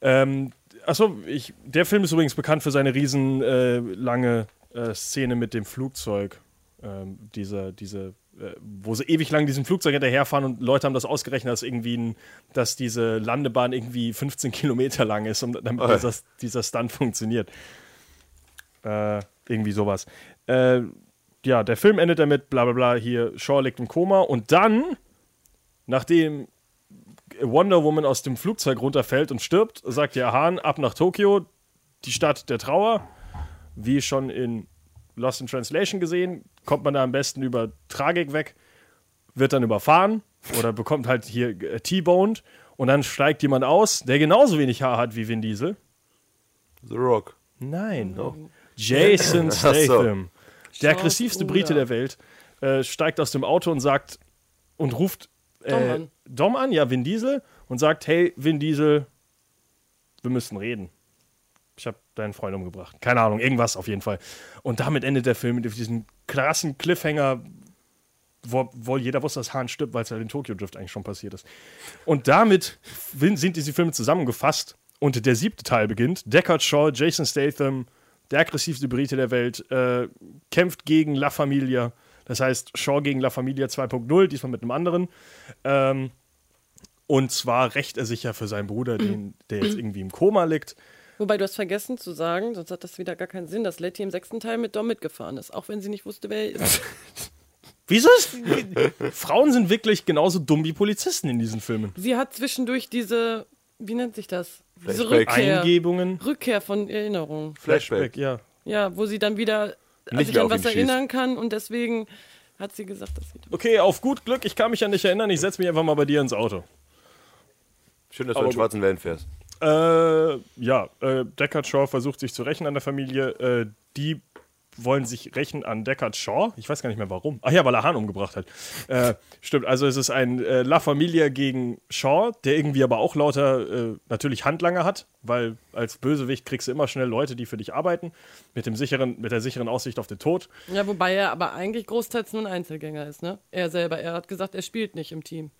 Ähm, achso, ich, der Film ist übrigens bekannt für seine riesen äh, lange äh, Szene mit dem Flugzeug. Ähm, diese, diese, äh, wo sie ewig lang diesem Flugzeug hinterherfahren und Leute haben das ausgerechnet, dass irgendwie ein, dass diese Landebahn irgendwie 15 Kilometer lang ist, um, damit Oh. dieser, dieser Stunt funktioniert. Äh, irgendwie sowas. Äh, ja, der Film endet damit, bla bla bla, hier, Shaw liegt im Koma und dann, nachdem Wonder Woman aus dem Flugzeug runterfällt und stirbt, sagt ja Hahn ab nach Tokio, die Stadt der Trauer. Wie schon in Lost in Translation gesehen, kommt man da am besten über Tragik weg, wird dann überfahren oder bekommt halt hier äh, T-boned und dann steigt jemand aus, der genauso wenig Haar hat wie Vin Diesel. The Rock. Nein. Jason [laughs] Ach so. Statham. Der Shaws aggressivste. Brite der Welt äh, steigt aus dem Auto und sagt und ruft äh, Dom an. Dom an, ja, Vin Diesel, und sagt: Hey, Vin Diesel, wir müssen reden. Ich habe deinen Freund umgebracht. Keine Ahnung, irgendwas auf jeden Fall. Und damit endet der Film mit diesem krassen Cliffhanger, wo, wo jeder wusste, dass Hahn stirbt, weil es ja in Tokyo Drift eigentlich schon passiert ist. Und damit sind diese Filme zusammengefasst und der siebte Teil beginnt. Deckard Shaw, Jason Statham, der aggressivste Brite der Welt, äh, kämpft gegen La Familia. Das heißt, Shaw gegen La Familia 2.0, diesmal mit einem anderen. Ähm, und zwar rächt er sich ja für seinen Bruder, den, der jetzt irgendwie im Koma liegt. Wobei du hast vergessen zu sagen, sonst hat das wieder gar keinen Sinn, dass Letty im sechsten Teil mit Dom mitgefahren ist, auch wenn sie nicht wusste, wer er ist. [laughs] Wieso ist. Frauen sind wirklich genauso dumm wie Polizisten in diesen Filmen. Sie hat zwischendurch diese, wie nennt sich das? Diese Flashback. Rückkehr, Eingebungen. Rückkehr von Erinnerungen. Flashback. ja. Ja, wo sie dann wieder Nicht sich mehr an was schießt. erinnern kann und deswegen hat sie gesagt, dass sie. Okay, auf gut Glück, ich kann mich an dich erinnern, ich setze mich einfach mal bei dir ins Auto. Schön, dass du Aber in gut. schwarzen Wellen fährst. Äh, ja, äh, Deckard Shaw versucht sich zu rächen an der Familie. Äh, die wollen sich rächen an Deckard Shaw. Ich weiß gar nicht mehr warum. Ach ja, weil er Hahn umgebracht hat. Äh, stimmt, also es ist ein äh, La Familia gegen Shaw, der irgendwie aber auch lauter äh, natürlich Handlanger hat, weil als Bösewicht kriegst du immer schnell Leute, die für dich arbeiten, mit, dem sicheren, mit der sicheren Aussicht auf den Tod. Ja, wobei er aber eigentlich großteils nur ein Einzelgänger ist, ne? Er selber, er hat gesagt, er spielt nicht im Team.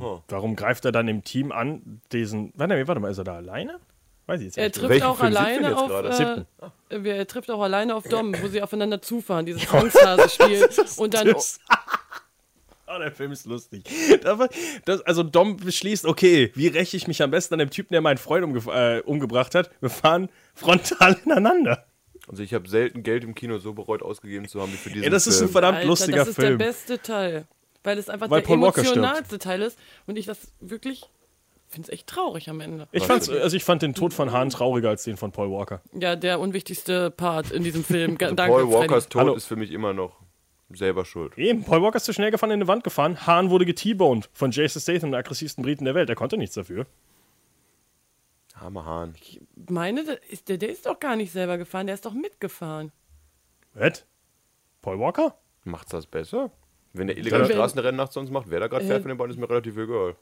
Oh. Warum greift er dann im Team an, diesen. Warte, warte mal, ist er da alleine? Weiß ich jetzt Er trifft Welchen auch Film alleine auf. Äh, er trifft auch alleine auf Dom, wo sie aufeinander zufahren, dieses [laughs] Zwangsphase-Spiel. [laughs] und dann. [laughs] Oh, der Film ist lustig. Das, also Dom beschließt, okay, wie räche ich mich am besten an dem Typen, der meinen Freund umge äh, umgebracht hat? Wir fahren frontal ineinander. Also ich habe selten Geld im Kino so bereut ausgegeben zu haben wie für diesen Ey, das ist ein Film. verdammt Alter, lustiger das ist Film. der beste Teil. Weil es einfach Weil der Paul emotionalste Teil ist. Und ich das wirklich. Finde es echt traurig am Ende. Ich, fand's, also ich fand den Tod von Hahn trauriger als den von Paul Walker. Ja, der unwichtigste Part in diesem Film. Also Danke, Paul Walkers Freddy. Tod Hallo. ist für mich immer noch selber schuld. Eben, Paul Walker ist zu schnell gefahren, in eine Wand gefahren. Hahn wurde get-boned von Jason Statham, der aggressivsten Briten der Welt. Er konnte nichts dafür. Hammer Hahn. Meine, der ist, der, der ist doch gar nicht selber gefahren, der ist doch mitgefahren. Was? Paul Walker? Macht's das besser? Wenn der illegale Straßenrennen nachts sonst macht, wer da gerade fährt von den beiden, ist mir relativ egal.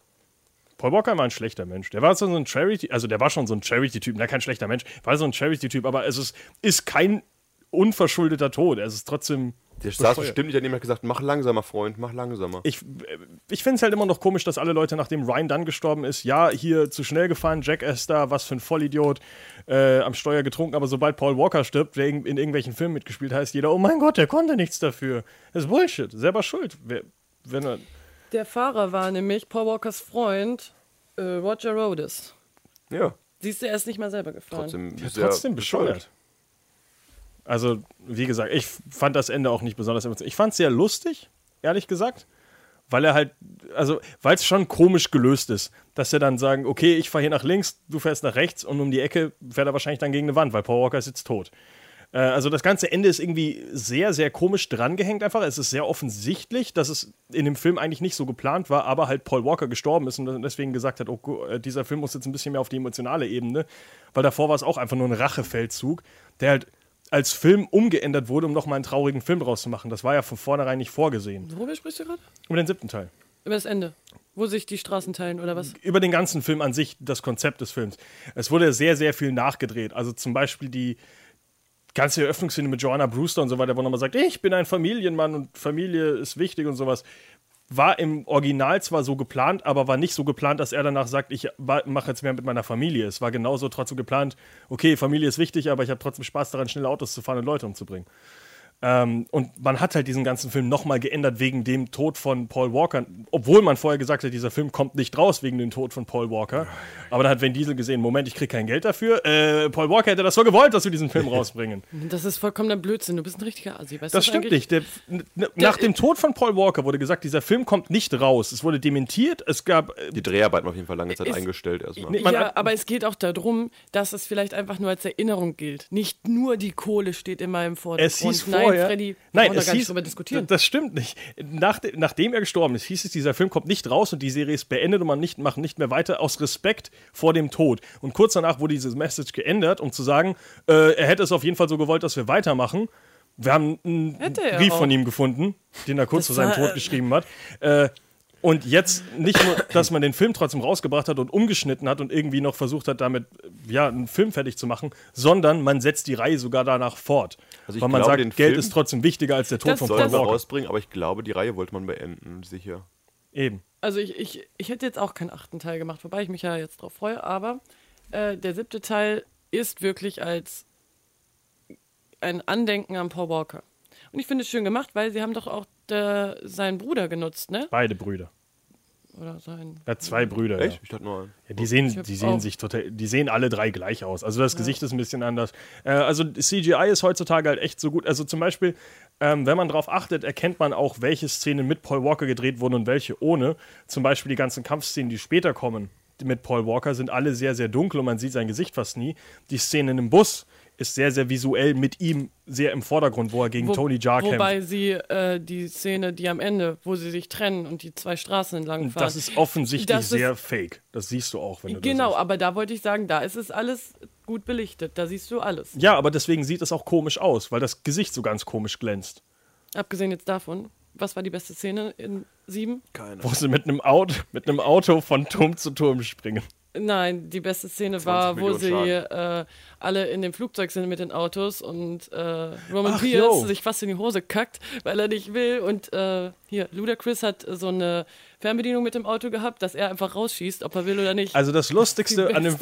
Paul Walker war ein schlechter Mensch. Der war so ein Charity, also der war schon so ein Charity-Typ, na kein schlechter Mensch, war so ein Charity-Typ, aber es ist, ist kein unverschuldeter Tod. Es ist trotzdem. Der saß bestimmt nicht daneben und hat gesagt, mach langsamer, Freund, mach langsamer. Ich, ich finde es halt immer noch komisch, dass alle Leute, nachdem Ryan dann gestorben ist, ja, hier zu schnell gefahren, Jack Esther, was für ein Vollidiot, äh, am Steuer getrunken, aber sobald Paul Walker stirbt, der in in irgendwelchen Filmen mitgespielt heißt jeder, oh mein Gott, der konnte nichts dafür. Das ist Bullshit, selber schuld. Wer, wenn er, Der Fahrer war nämlich Paul Walkers Freund, äh, Roger Rhodes. Ja, Siehst du, er ist nicht mal selber gefahren. trotzdem Ja, ist er trotzdem bescheuert. Also, wie gesagt, ich fand das Ende auch nicht besonders emotional. Ich fand es sehr lustig, ehrlich gesagt, weil er halt, also, weil es schon komisch gelöst ist, dass er dann sagen, okay, ich fahre hier nach links, du fährst nach rechts und um die Ecke fährt er wahrscheinlich dann gegen eine Wand, weil Paul Walker ist jetzt tot. Äh, also das ganze Ende ist irgendwie sehr, sehr komisch drangehängt einfach. Es ist sehr offensichtlich, dass es in dem Film eigentlich nicht so geplant war, aber halt Paul Walker gestorben ist und deswegen gesagt hat, oh, äh, dieser Film muss jetzt ein bisschen mehr auf die emotionale Ebene, weil davor war es auch einfach nur ein Rachefeldzug, der halt als Film umgeändert wurde, um nochmal einen traurigen Film draus zu machen. Das war ja von vornherein nicht vorgesehen. Worüber sprichst du gerade? Über den siebten Teil. Über das Ende. Wo sich die Straßen teilen, oder was? über den ganzen Film an sich, das Konzept des Films. Es wurde sehr, sehr viel nachgedreht. Also zum Beispiel die ganze Eröffnungsszene mit Joanna Brewster und so weiter, wo nochmal sagt, ich bin ein Familienmann und Familie ist wichtig und sowas. War im Original zwar so geplant, aber war nicht so geplant, dass er danach sagt, ich mache jetzt mehr mit meiner Familie. Es war genauso trotzdem geplant, okay, Familie ist wichtig, aber ich habe trotzdem Spaß daran, schnelle Autos zu fahren und Leute umzubringen. Ähm, und man hat halt diesen ganzen Film nochmal geändert wegen dem Tod von Paul Walker. Obwohl man vorher gesagt hat, dieser Film kommt nicht raus wegen dem Tod von Paul Walker. Aber dann hat Vin Diesel gesehen, Moment, ich kriege kein Geld dafür. Äh, Paul Walker hätte das so gewollt, dass wir diesen Film [laughs] rausbringen. Das ist vollkommener Blödsinn. Du bist ein richtiger Assi. Weißt Das stimmt eigentlich? nicht. Der, n- nach dem Tod von Paul Walker wurde gesagt, dieser Film kommt nicht raus. Es wurde dementiert. Es gab. äh, Die Dreharbeiten auf jeden Fall lange Zeit Ist- eingestellt erstmal. Nee, ja, hat- aber es geht auch darum, dass es vielleicht einfach nur als Erinnerung gilt. Nicht nur die Kohle steht in meinem Vordergrund. Es hieß Nein, Freddy, nein, brauchen da es gar nicht hieß, drüber diskutieren. Das stimmt nicht. Nach, de- nachdem er gestorben ist, hieß es, dieser Film kommt nicht raus und die Serie ist beendet und man nicht, macht nicht mehr weiter aus Respekt vor dem Tod. Und kurz danach wurde diese Message geändert, um zu sagen, äh, er hätte es auf jeden Fall so gewollt, dass wir weitermachen. Wir haben einen Brief auch. von ihm gefunden, den er kurz Das vor seinem war, Tod äh, geschrieben hat. Äh, und jetzt nicht nur, dass man den Film trotzdem rausgebracht hat und umgeschnitten hat und irgendwie noch versucht hat, damit ja, einen Film fertig zu machen, sondern man setzt die Reihe sogar danach fort. Also ich weil man glaube, sagt, den Geld Film ist trotzdem wichtiger als der Tod Das- von Soll Paul man Walker. rausbringen, aber ich glaube, die Reihe wollte man beenden, sicher. Eben. Also ich, ich, ich hätte jetzt auch keinen achten Teil gemacht, wobei ich mich ja jetzt drauf freue, aber äh, der siebte Teil ist wirklich als ein Andenken an Paul Walker. Und ich finde es schön gemacht, weil sie haben doch auch der, seinen Bruder genutzt, ne? Beide Brüder. Oder sein. Er hat zwei Brüder. Echt? Ja. Ich dachte nur einen. Ja, die sehen, die sehen auch- sich total, die sehen alle drei gleich aus. Also das Gesicht ist ein bisschen anders. Äh, also CGI ist heutzutage halt echt so gut. Also zum Beispiel, ähm, wenn man darauf achtet, erkennt man auch, welche Szenen mit Paul Walker gedreht wurden und welche ohne. Zum Beispiel die ganzen Kampfszenen, die später kommen mit Paul Walker, sind alle sehr, sehr dunkel und man sieht sein Gesicht fast nie. Die Szene im Bus ist sehr, sehr visuell mit ihm sehr im Vordergrund, wo er gegen Wo- Tony Jaa kämpft. Wobei sie äh, die Szene, die am Ende, wo sie sich trennen und die zwei Straßen entlang fahren. Das ist offensichtlich Das ist- sehr fake. Das siehst du auch, wenn du Genau, das aber da wollte ich sagen, da ist es alles gut belichtet. Da siehst du alles. Ja, aber deswegen sieht es auch komisch aus, weil das Gesicht so ganz komisch glänzt. Abgesehen jetzt davon, was war die beste Szene in sieben? Keine. Wo sie mit einem Auto, [laughs] mit einem Auto von Turm zu Turm springen. Nein, die beste Szene 20 war, wo sie äh, alle in dem Flugzeug sind mit den Autos und äh, Roman Ach, Pierce yo. sich fast in die Hose kackt, weil er nicht will. Und äh, hier, Ludacris hat so eine Fernbedienung mit dem Auto gehabt, dass er einfach rausschießt, ob er will oder nicht. Also das Lustigste an dem,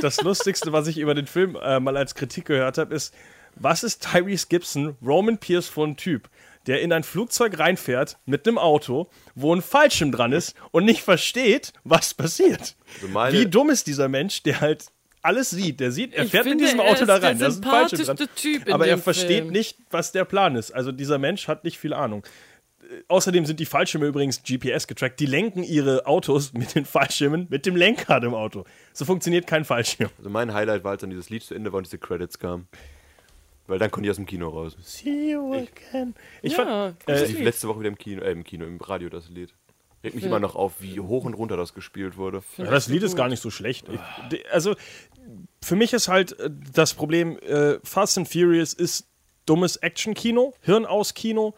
das Lustigste, was ich über den Film äh, mal als Kritik gehört habe, ist, was ist Tyrese Gibson, Roman Pierce für ein Typ, der in ein Flugzeug reinfährt mit einem Auto, wo ein Fallschirm dran ist und nicht versteht, was passiert. Also meine- Wie dumm ist dieser Mensch, der halt alles sieht. Der sieht, er Ich fährt in finde, diesem er Auto da der rein, da ist ein Fallschirm dran. Typ in aber er versteht Film. nicht, was der Plan ist. Also dieser Mensch hat nicht viel Ahnung. Äh, Außerdem sind die Fallschirme übrigens GPS getrackt. Die lenken ihre Autos [laughs] mit den Fallschirmen mit dem Lenkrad im Auto. So funktioniert kein Fallschirm. Also mein Highlight war, als dann dieses Lied zu Ende war und diese Credits kamen. Weil dann konnte ich aus dem Kino raus. See you again. Ich Ja, fand, äh, Ich Lied. letzte Woche wieder im Kino, äh, im Kino, im Radio das Lied. Regt mich immer noch auf, wie hoch und runter das gespielt wurde. ja, das Lied ist gar nicht so schlecht. Ich, also, für mich ist halt äh, das Problem, äh, Fast and Furious ist dummes Action-Kino, Hirn aus Kino.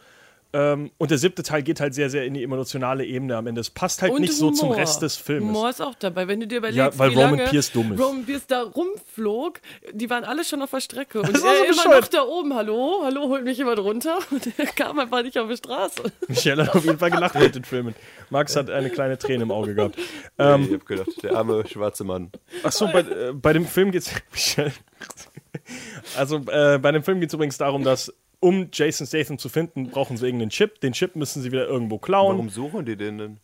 Ähm, und der siebte Teil geht halt sehr, sehr in die emotionale Ebene am Ende. Es passt halt Und nicht so zum Humor. Rest des Films. Humor ist auch dabei. Wenn du dir überlegst, Ja, weil wie Roman lange Pierce dumm ist. Roman Pierce da rumflog, die waren alle schon auf der Strecke. [laughs] Und Das war er so immer bescheuert. noch da oben. Hallo, hallo, holt mich jemand runter. [laughs] Und er kam einfach nicht auf die Straße. Michelle hat auf jeden Fall gelacht mit den Filmen. Max hat eine kleine Träne im Auge gehabt. Ähm, ich hab gedacht, der arme schwarze Mann. Achso, bei, äh, bei dem Film geht's. [laughs] Michelle. Also äh, bei dem Film geht es übrigens darum, dass um Jason Statham zu finden, brauchen sie irgendeinen Chip. Den Chip müssen sie wieder irgendwo klauen. Warum suchen die den denn?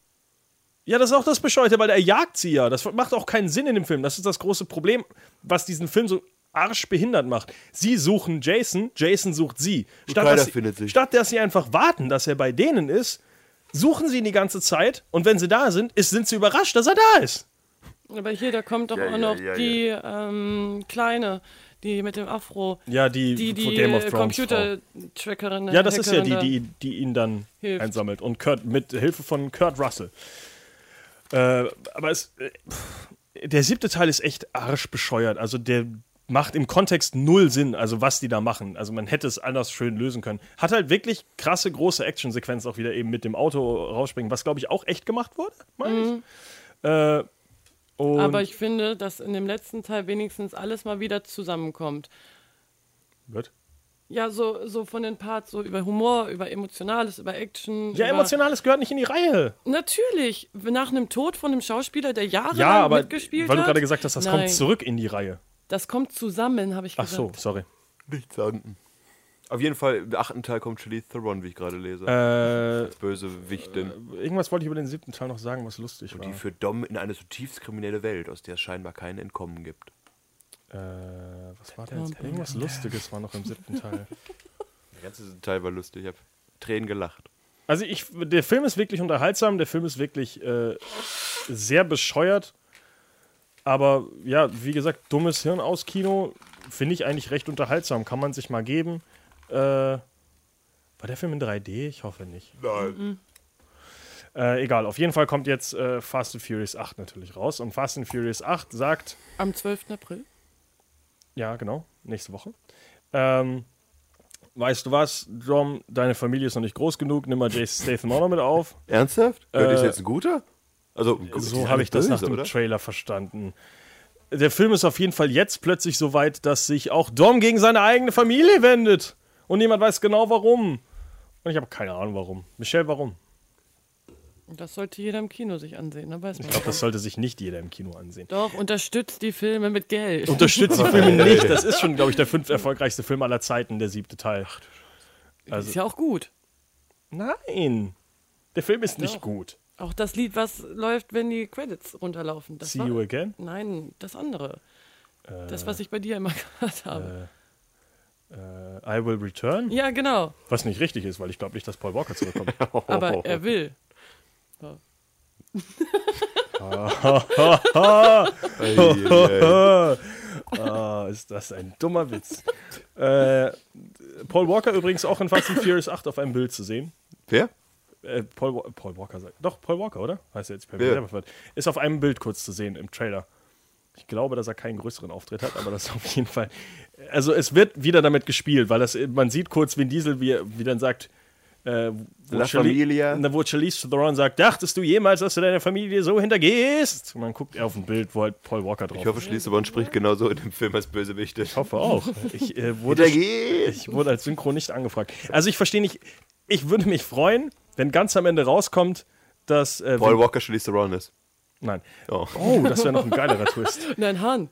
Ja, das ist auch das Bescheuerte, weil er jagt sie ja. Das macht auch keinen Sinn in dem Film. Das ist das große Problem, was diesen Film so arschbehindert macht. Sie suchen Jason, Jason sucht sie. Statt, dass sie, findet sich. statt dass sie einfach warten, dass er bei denen ist, suchen sie ihn die ganze Zeit und wenn sie da sind, ist, sind sie überrascht, dass er da ist. Aber hier, da kommt doch Ja, auch ja, noch ja, die ähm, Kleine, die mit dem Afro. Ja, die, Die, die Game of Thrones. Computer-Trackerin. Ja, das ist ja Hackerin die, die, die ihn dann Hilft. einsammelt. Und Kurt, mit Hilfe von Kurt Russell. Äh, aber es, äh, der siebte Teil ist echt arschbescheuert. Also der macht im Kontext null Sinn, also was die da machen. Also man hätte es anders schön lösen können. Hat halt wirklich krasse, große Actionsequenz auch wieder eben mit dem Auto rausspringen, was glaube ich auch echt gemacht wurde, meine ich. Äh, und. Aber ich finde, dass in dem letzten Teil wenigstens alles mal wieder zusammenkommt. Wird? Ja, so, so von den Parts, so über Humor, über Emotionales, über Action. Ja, über emotionales gehört nicht in die Reihe. Natürlich, nach einem Tod von einem Schauspieler, der jahrelang Ja, aber mitgespielt weil hat. du gerade gesagt hast, das Nein, kommt zurück in die Reihe. Das kommt zusammen, habe ich Ach gesagt. so, sorry. Nichts an. Auf jeden Fall, im achten Teil kommt Charlize Theron, wie ich gerade lese. Äh, Böse Wichtin. Irgendwas wollte ich über den siebten Teil noch sagen, was lustig war. Die für Dom in eine zutiefst kriminelle Welt, aus der es scheinbar kein Entkommen gibt. Äh, was war denn jetzt? Irgendwas Lustiges war noch im siebten [laughs] Teil. Der ganze Teil war lustig, ich habe Tränen gelacht. Also ich, der Film ist wirklich unterhaltsam, der Film ist wirklich äh, sehr bescheuert. Aber ja, wie gesagt, dummes Hirn aus Kino finde ich eigentlich recht unterhaltsam. Kann man sich mal geben. Äh, war der Film in 3D? Ich hoffe nicht. Nein. Äh, egal, auf jeden Fall kommt jetzt äh, Fast and Furious 8 natürlich raus. Und Fast and Furious 8 sagt, Am 12. April. Ja, genau. Nächste Woche. Ähm, weißt du was, Dom, deine Familie ist noch nicht groß genug, nimm mal Jason Statham auch noch mit auf. [laughs] Ernsthaft? Äh, ist jetzt ein guter? Also, So habe ich das nach dem oder? Trailer verstanden. Der Film ist auf jeden Fall jetzt plötzlich so weit, dass sich auch Dom gegen seine eigene Familie wendet. Und niemand weiß genau warum. Und ich habe keine Ahnung warum. Michelle, warum? Das sollte jeder im Kino sich ansehen, da weiß. Ich glaube, das sollte sich nicht jeder im Kino ansehen. Doch, unterstützt die Filme mit Geld. Unterstützt die [laughs] Filme nicht. Das ist schon, glaube ich, der fünf erfolgreichste Film aller Zeiten, der siebte Teil. ist ja auch gut. Nein. Der Film ist nicht Doch. gut. Auch das Lied, was läuft, wenn die Credits runterlaufen. Das See war, you again? Nein, das andere. das, was ich bei dir immer [laughs] gehört habe. Äh, I Will Return? ja, genau. Was nicht richtig ist, weil ich glaube nicht, dass Paul Walker zurückkommt. [laughs] Aber er will. [laughs] [laughs] ah, ist das ein dummer Witz. äh, Paul Walker übrigens auch in Fast and Furious 8 auf einem Bild zu sehen. Wer? Äh, Paul, Paul Walker sagt. Doch, Paul Walker, oder? Heißt er jetzt per Wer? Ist auf einem Bild kurz zu sehen im Trailer. Ich glaube, dass er keinen größeren Auftritt hat, aber das ist [laughs] auf jeden Fall. Also es wird wieder damit gespielt, weil das, man sieht kurz Vin Diesel, wie, wie dann sagt, äh, wo, La Familia. Na, wo Charlize Theron sagt, dachtest du jemals, dass du deiner Familie so hintergehst? Und man guckt auf ein Bild, wo halt Paul Walker drauf Ich hoffe, Schließeborn spricht genauso in dem Film als Bösewicht. Ich hoffe auch. Ich, äh, wurde, ich wurde als Synchro nicht angefragt. Also ich verstehe nicht, ich würde mich freuen, wenn ganz am Ende rauskommt, dass. Äh, Paul Walker Charlize Theron ist. Nein. Oh. Oh, das wäre noch ein geilerer [laughs] Twist. Nein, Han.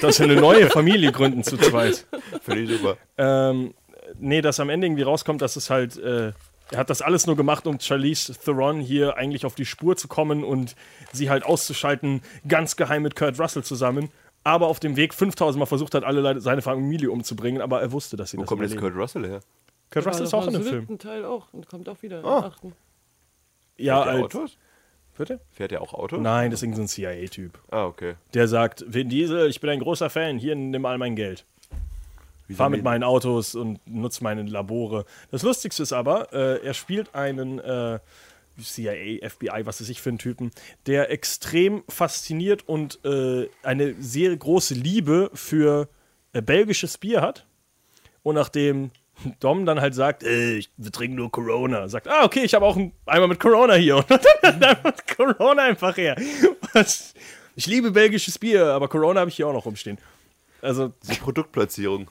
Dass wir eine neue Familie gründen zu zweit. Finde ich super. Ähm, nee, dass am Ende irgendwie rauskommt, dass es halt. Äh, er hat das alles nur gemacht, um Charlize Theron hier eigentlich auf die Spur zu kommen und sie halt auszuschalten, ganz geheim mit Kurt Russell zusammen. Aber auf dem Weg 5000 Mal versucht hat, alle Leute, seine Familie umzubringen, aber er wusste, dass sie Wo das kommt jetzt. Kurt Russell her? Kurt Russell ist auch in dem Film. Teil auch und kommt auch wieder. Oh. im achten. Ja, als, Autos? Bitte? Fährt er auch Auto? Nein, das ist ein CIA-Typ. Ah, okay. Der sagt, Vin Diesel, ich bin ein großer Fan, hier nimm all mein Geld. Wieso Fahr mit meinen Autos und nutze meine Labore. Das Lustigste ist aber, äh, er spielt einen äh, CIA, FBI, was weiß ich für einen Typen, der extrem fasziniert und äh, eine sehr große Liebe für äh, belgisches Bier hat. Und nachdem [laughs] Dom dann halt sagt, äh, ich, wir trinken nur Corona, sagt, ah, okay, ich habe auch einen Eimer mit Corona hier. [laughs] Und dann einfach Corona einfach her. Was? Ich liebe belgisches Bier, aber Corona habe ich hier auch noch rumstehen. Also, Die Produktplatzierung.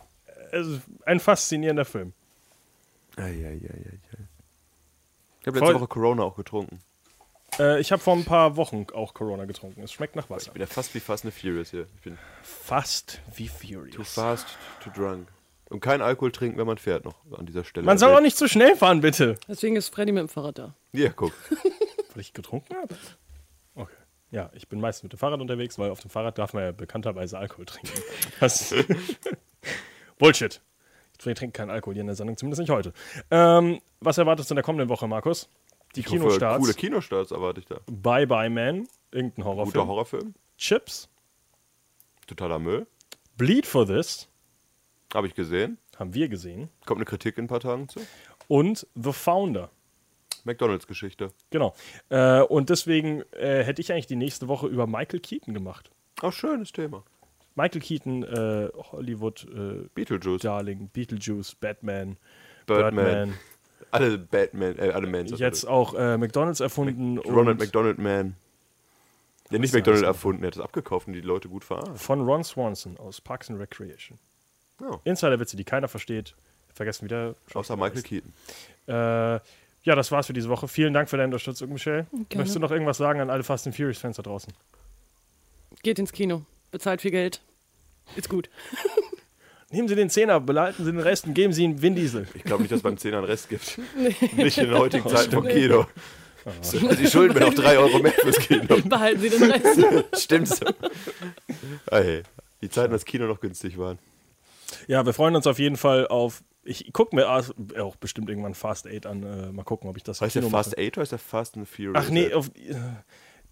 also ein faszinierender Film. Eieieiei. Ich habe Voll- letzte Woche Corona auch getrunken. Äh, ich habe vor ein paar Wochen auch Corona getrunken. Es schmeckt nach Wasser. Ich bin ja fast wie Fast and Furious hier. Ich bin Fast wie too Furious. fast, too drunk. Und kein Alkohol trinken, wenn man fährt noch an dieser Stelle. Man soll auch nicht zu schnell fahren, bitte. Deswegen ist Freddy mit dem Fahrrad da. Ja, guck. [laughs] Weil ich getrunken habe? Okay. Ja, ich bin meistens mit dem Fahrrad unterwegs, weil auf dem Fahrrad darf man ja bekannterweise Alkohol trinken. [laughs] Das [laughs] Bullshit. Ich trinke keinen Alkohol hier in der Sendung, zumindest nicht heute. Ähm, was erwartest du in der kommenden Woche, Markus? Die Ich hoffe, Kinostarts. Coole Kinostarts erwarte ich da. Bye Bye Man, irgendein Guter Horrorfilm. Horrorfilm. Chips. Totaler Müll. Bleed for This. Habe ich gesehen. Haben wir gesehen. Kommt eine Kritik in ein paar Tagen zu. Und The Founder. McDonalds-Geschichte. Genau. Äh, und deswegen äh, hätte ich eigentlich die nächste Woche über Michael Keaton gemacht. Auch schönes Thema. Michael Keaton, äh, Hollywood, äh, Beetlejuice. Darling, Beetlejuice, Batman, Birdman. Alle Batman, äh, alle Mans. Jetzt auch äh, McDonalds erfunden Ronald und McDonald Man. Der nicht McDonald erfunden, er hat es abgekauft und die Leute gut verarscht. von Ron Swanson aus Parks and Recreation. Ja. Insiderwitze, die keiner versteht. Vergessen wieder. Außer Michael Keaton. Äh, ja, das war's für diese Woche. Vielen Dank für deine Unterstützung, Michelle. Gerne. Möchtest du noch irgendwas sagen an alle Fast and Furious Fans da draußen? Geht ins Kino. Bezahlt viel Geld. Ist gut. [laughs] Nehmen Sie den Zehner, behalten Sie den Rest und geben Sie ihm Vin Diesel. Ich glaube nicht, dass es beim Zehner einen Rest gibt. [laughs] Nicht in den heutigen Zeiten vom Kino. Also die schulden mir noch 3 Euro mehr fürs Kino. [laughs] Behalten Sie den Rest. Stimmt so. Ah, hey. Die Zeiten, als Kino noch günstig waren. Ja, wir freuen uns auf jeden Fall auf. Ich gucke mir auch bestimmt irgendwann Fast 8 an. Äh, mal gucken, ob ich das Heißt der Fast mache. 8 oder heißt der Fast and Furious? Ach nee, auf, äh,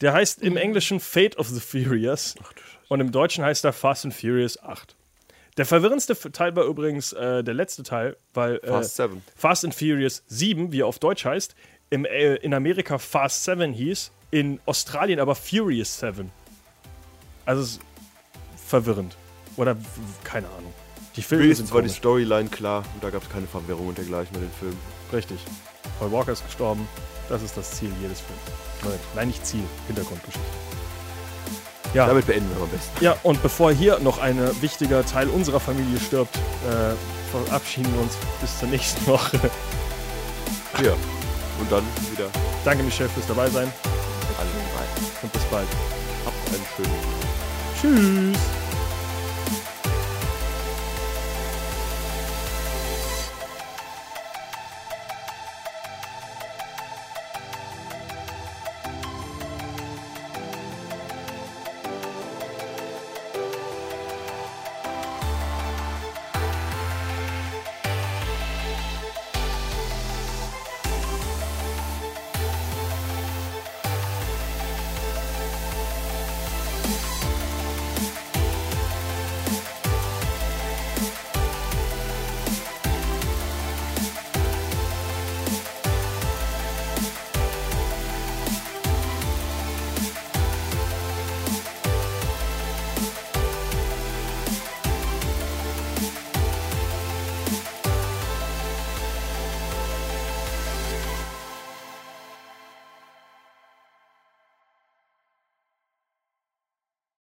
der heißt im Englischen Fate of the Furious und im Deutschen heißt er Fast and Furious 8. Der verwirrendste Teil war übrigens äh, der letzte Teil, weil äh, Fast 7. Fast and Furious 7, wie er auf Deutsch heißt, im, äh, in Amerika Fast 7 hieß, in Australien aber Furious 7. Also es ist verwirrend. Oder keine Ahnung. Die Filme Wenigstens sind war die. Storyline klar und da gab es keine Verwirrung und dergleichen bei den Filmen. Richtig. Paul Walker ist gestorben. Das ist das Ziel jedes Films. Nein, Nein, nicht Ziel, Hintergrundgeschichte. Ja. Damit beenden wir am besten. Ja, und bevor hier noch ein wichtiger Teil unserer Familie stirbt, äh, verabschieden wir uns bis zur nächsten Woche. Ja. Und dann wieder Danke, Michelle, fürs dabei sein alle und bis bald. Habt einen schönen Tschüss.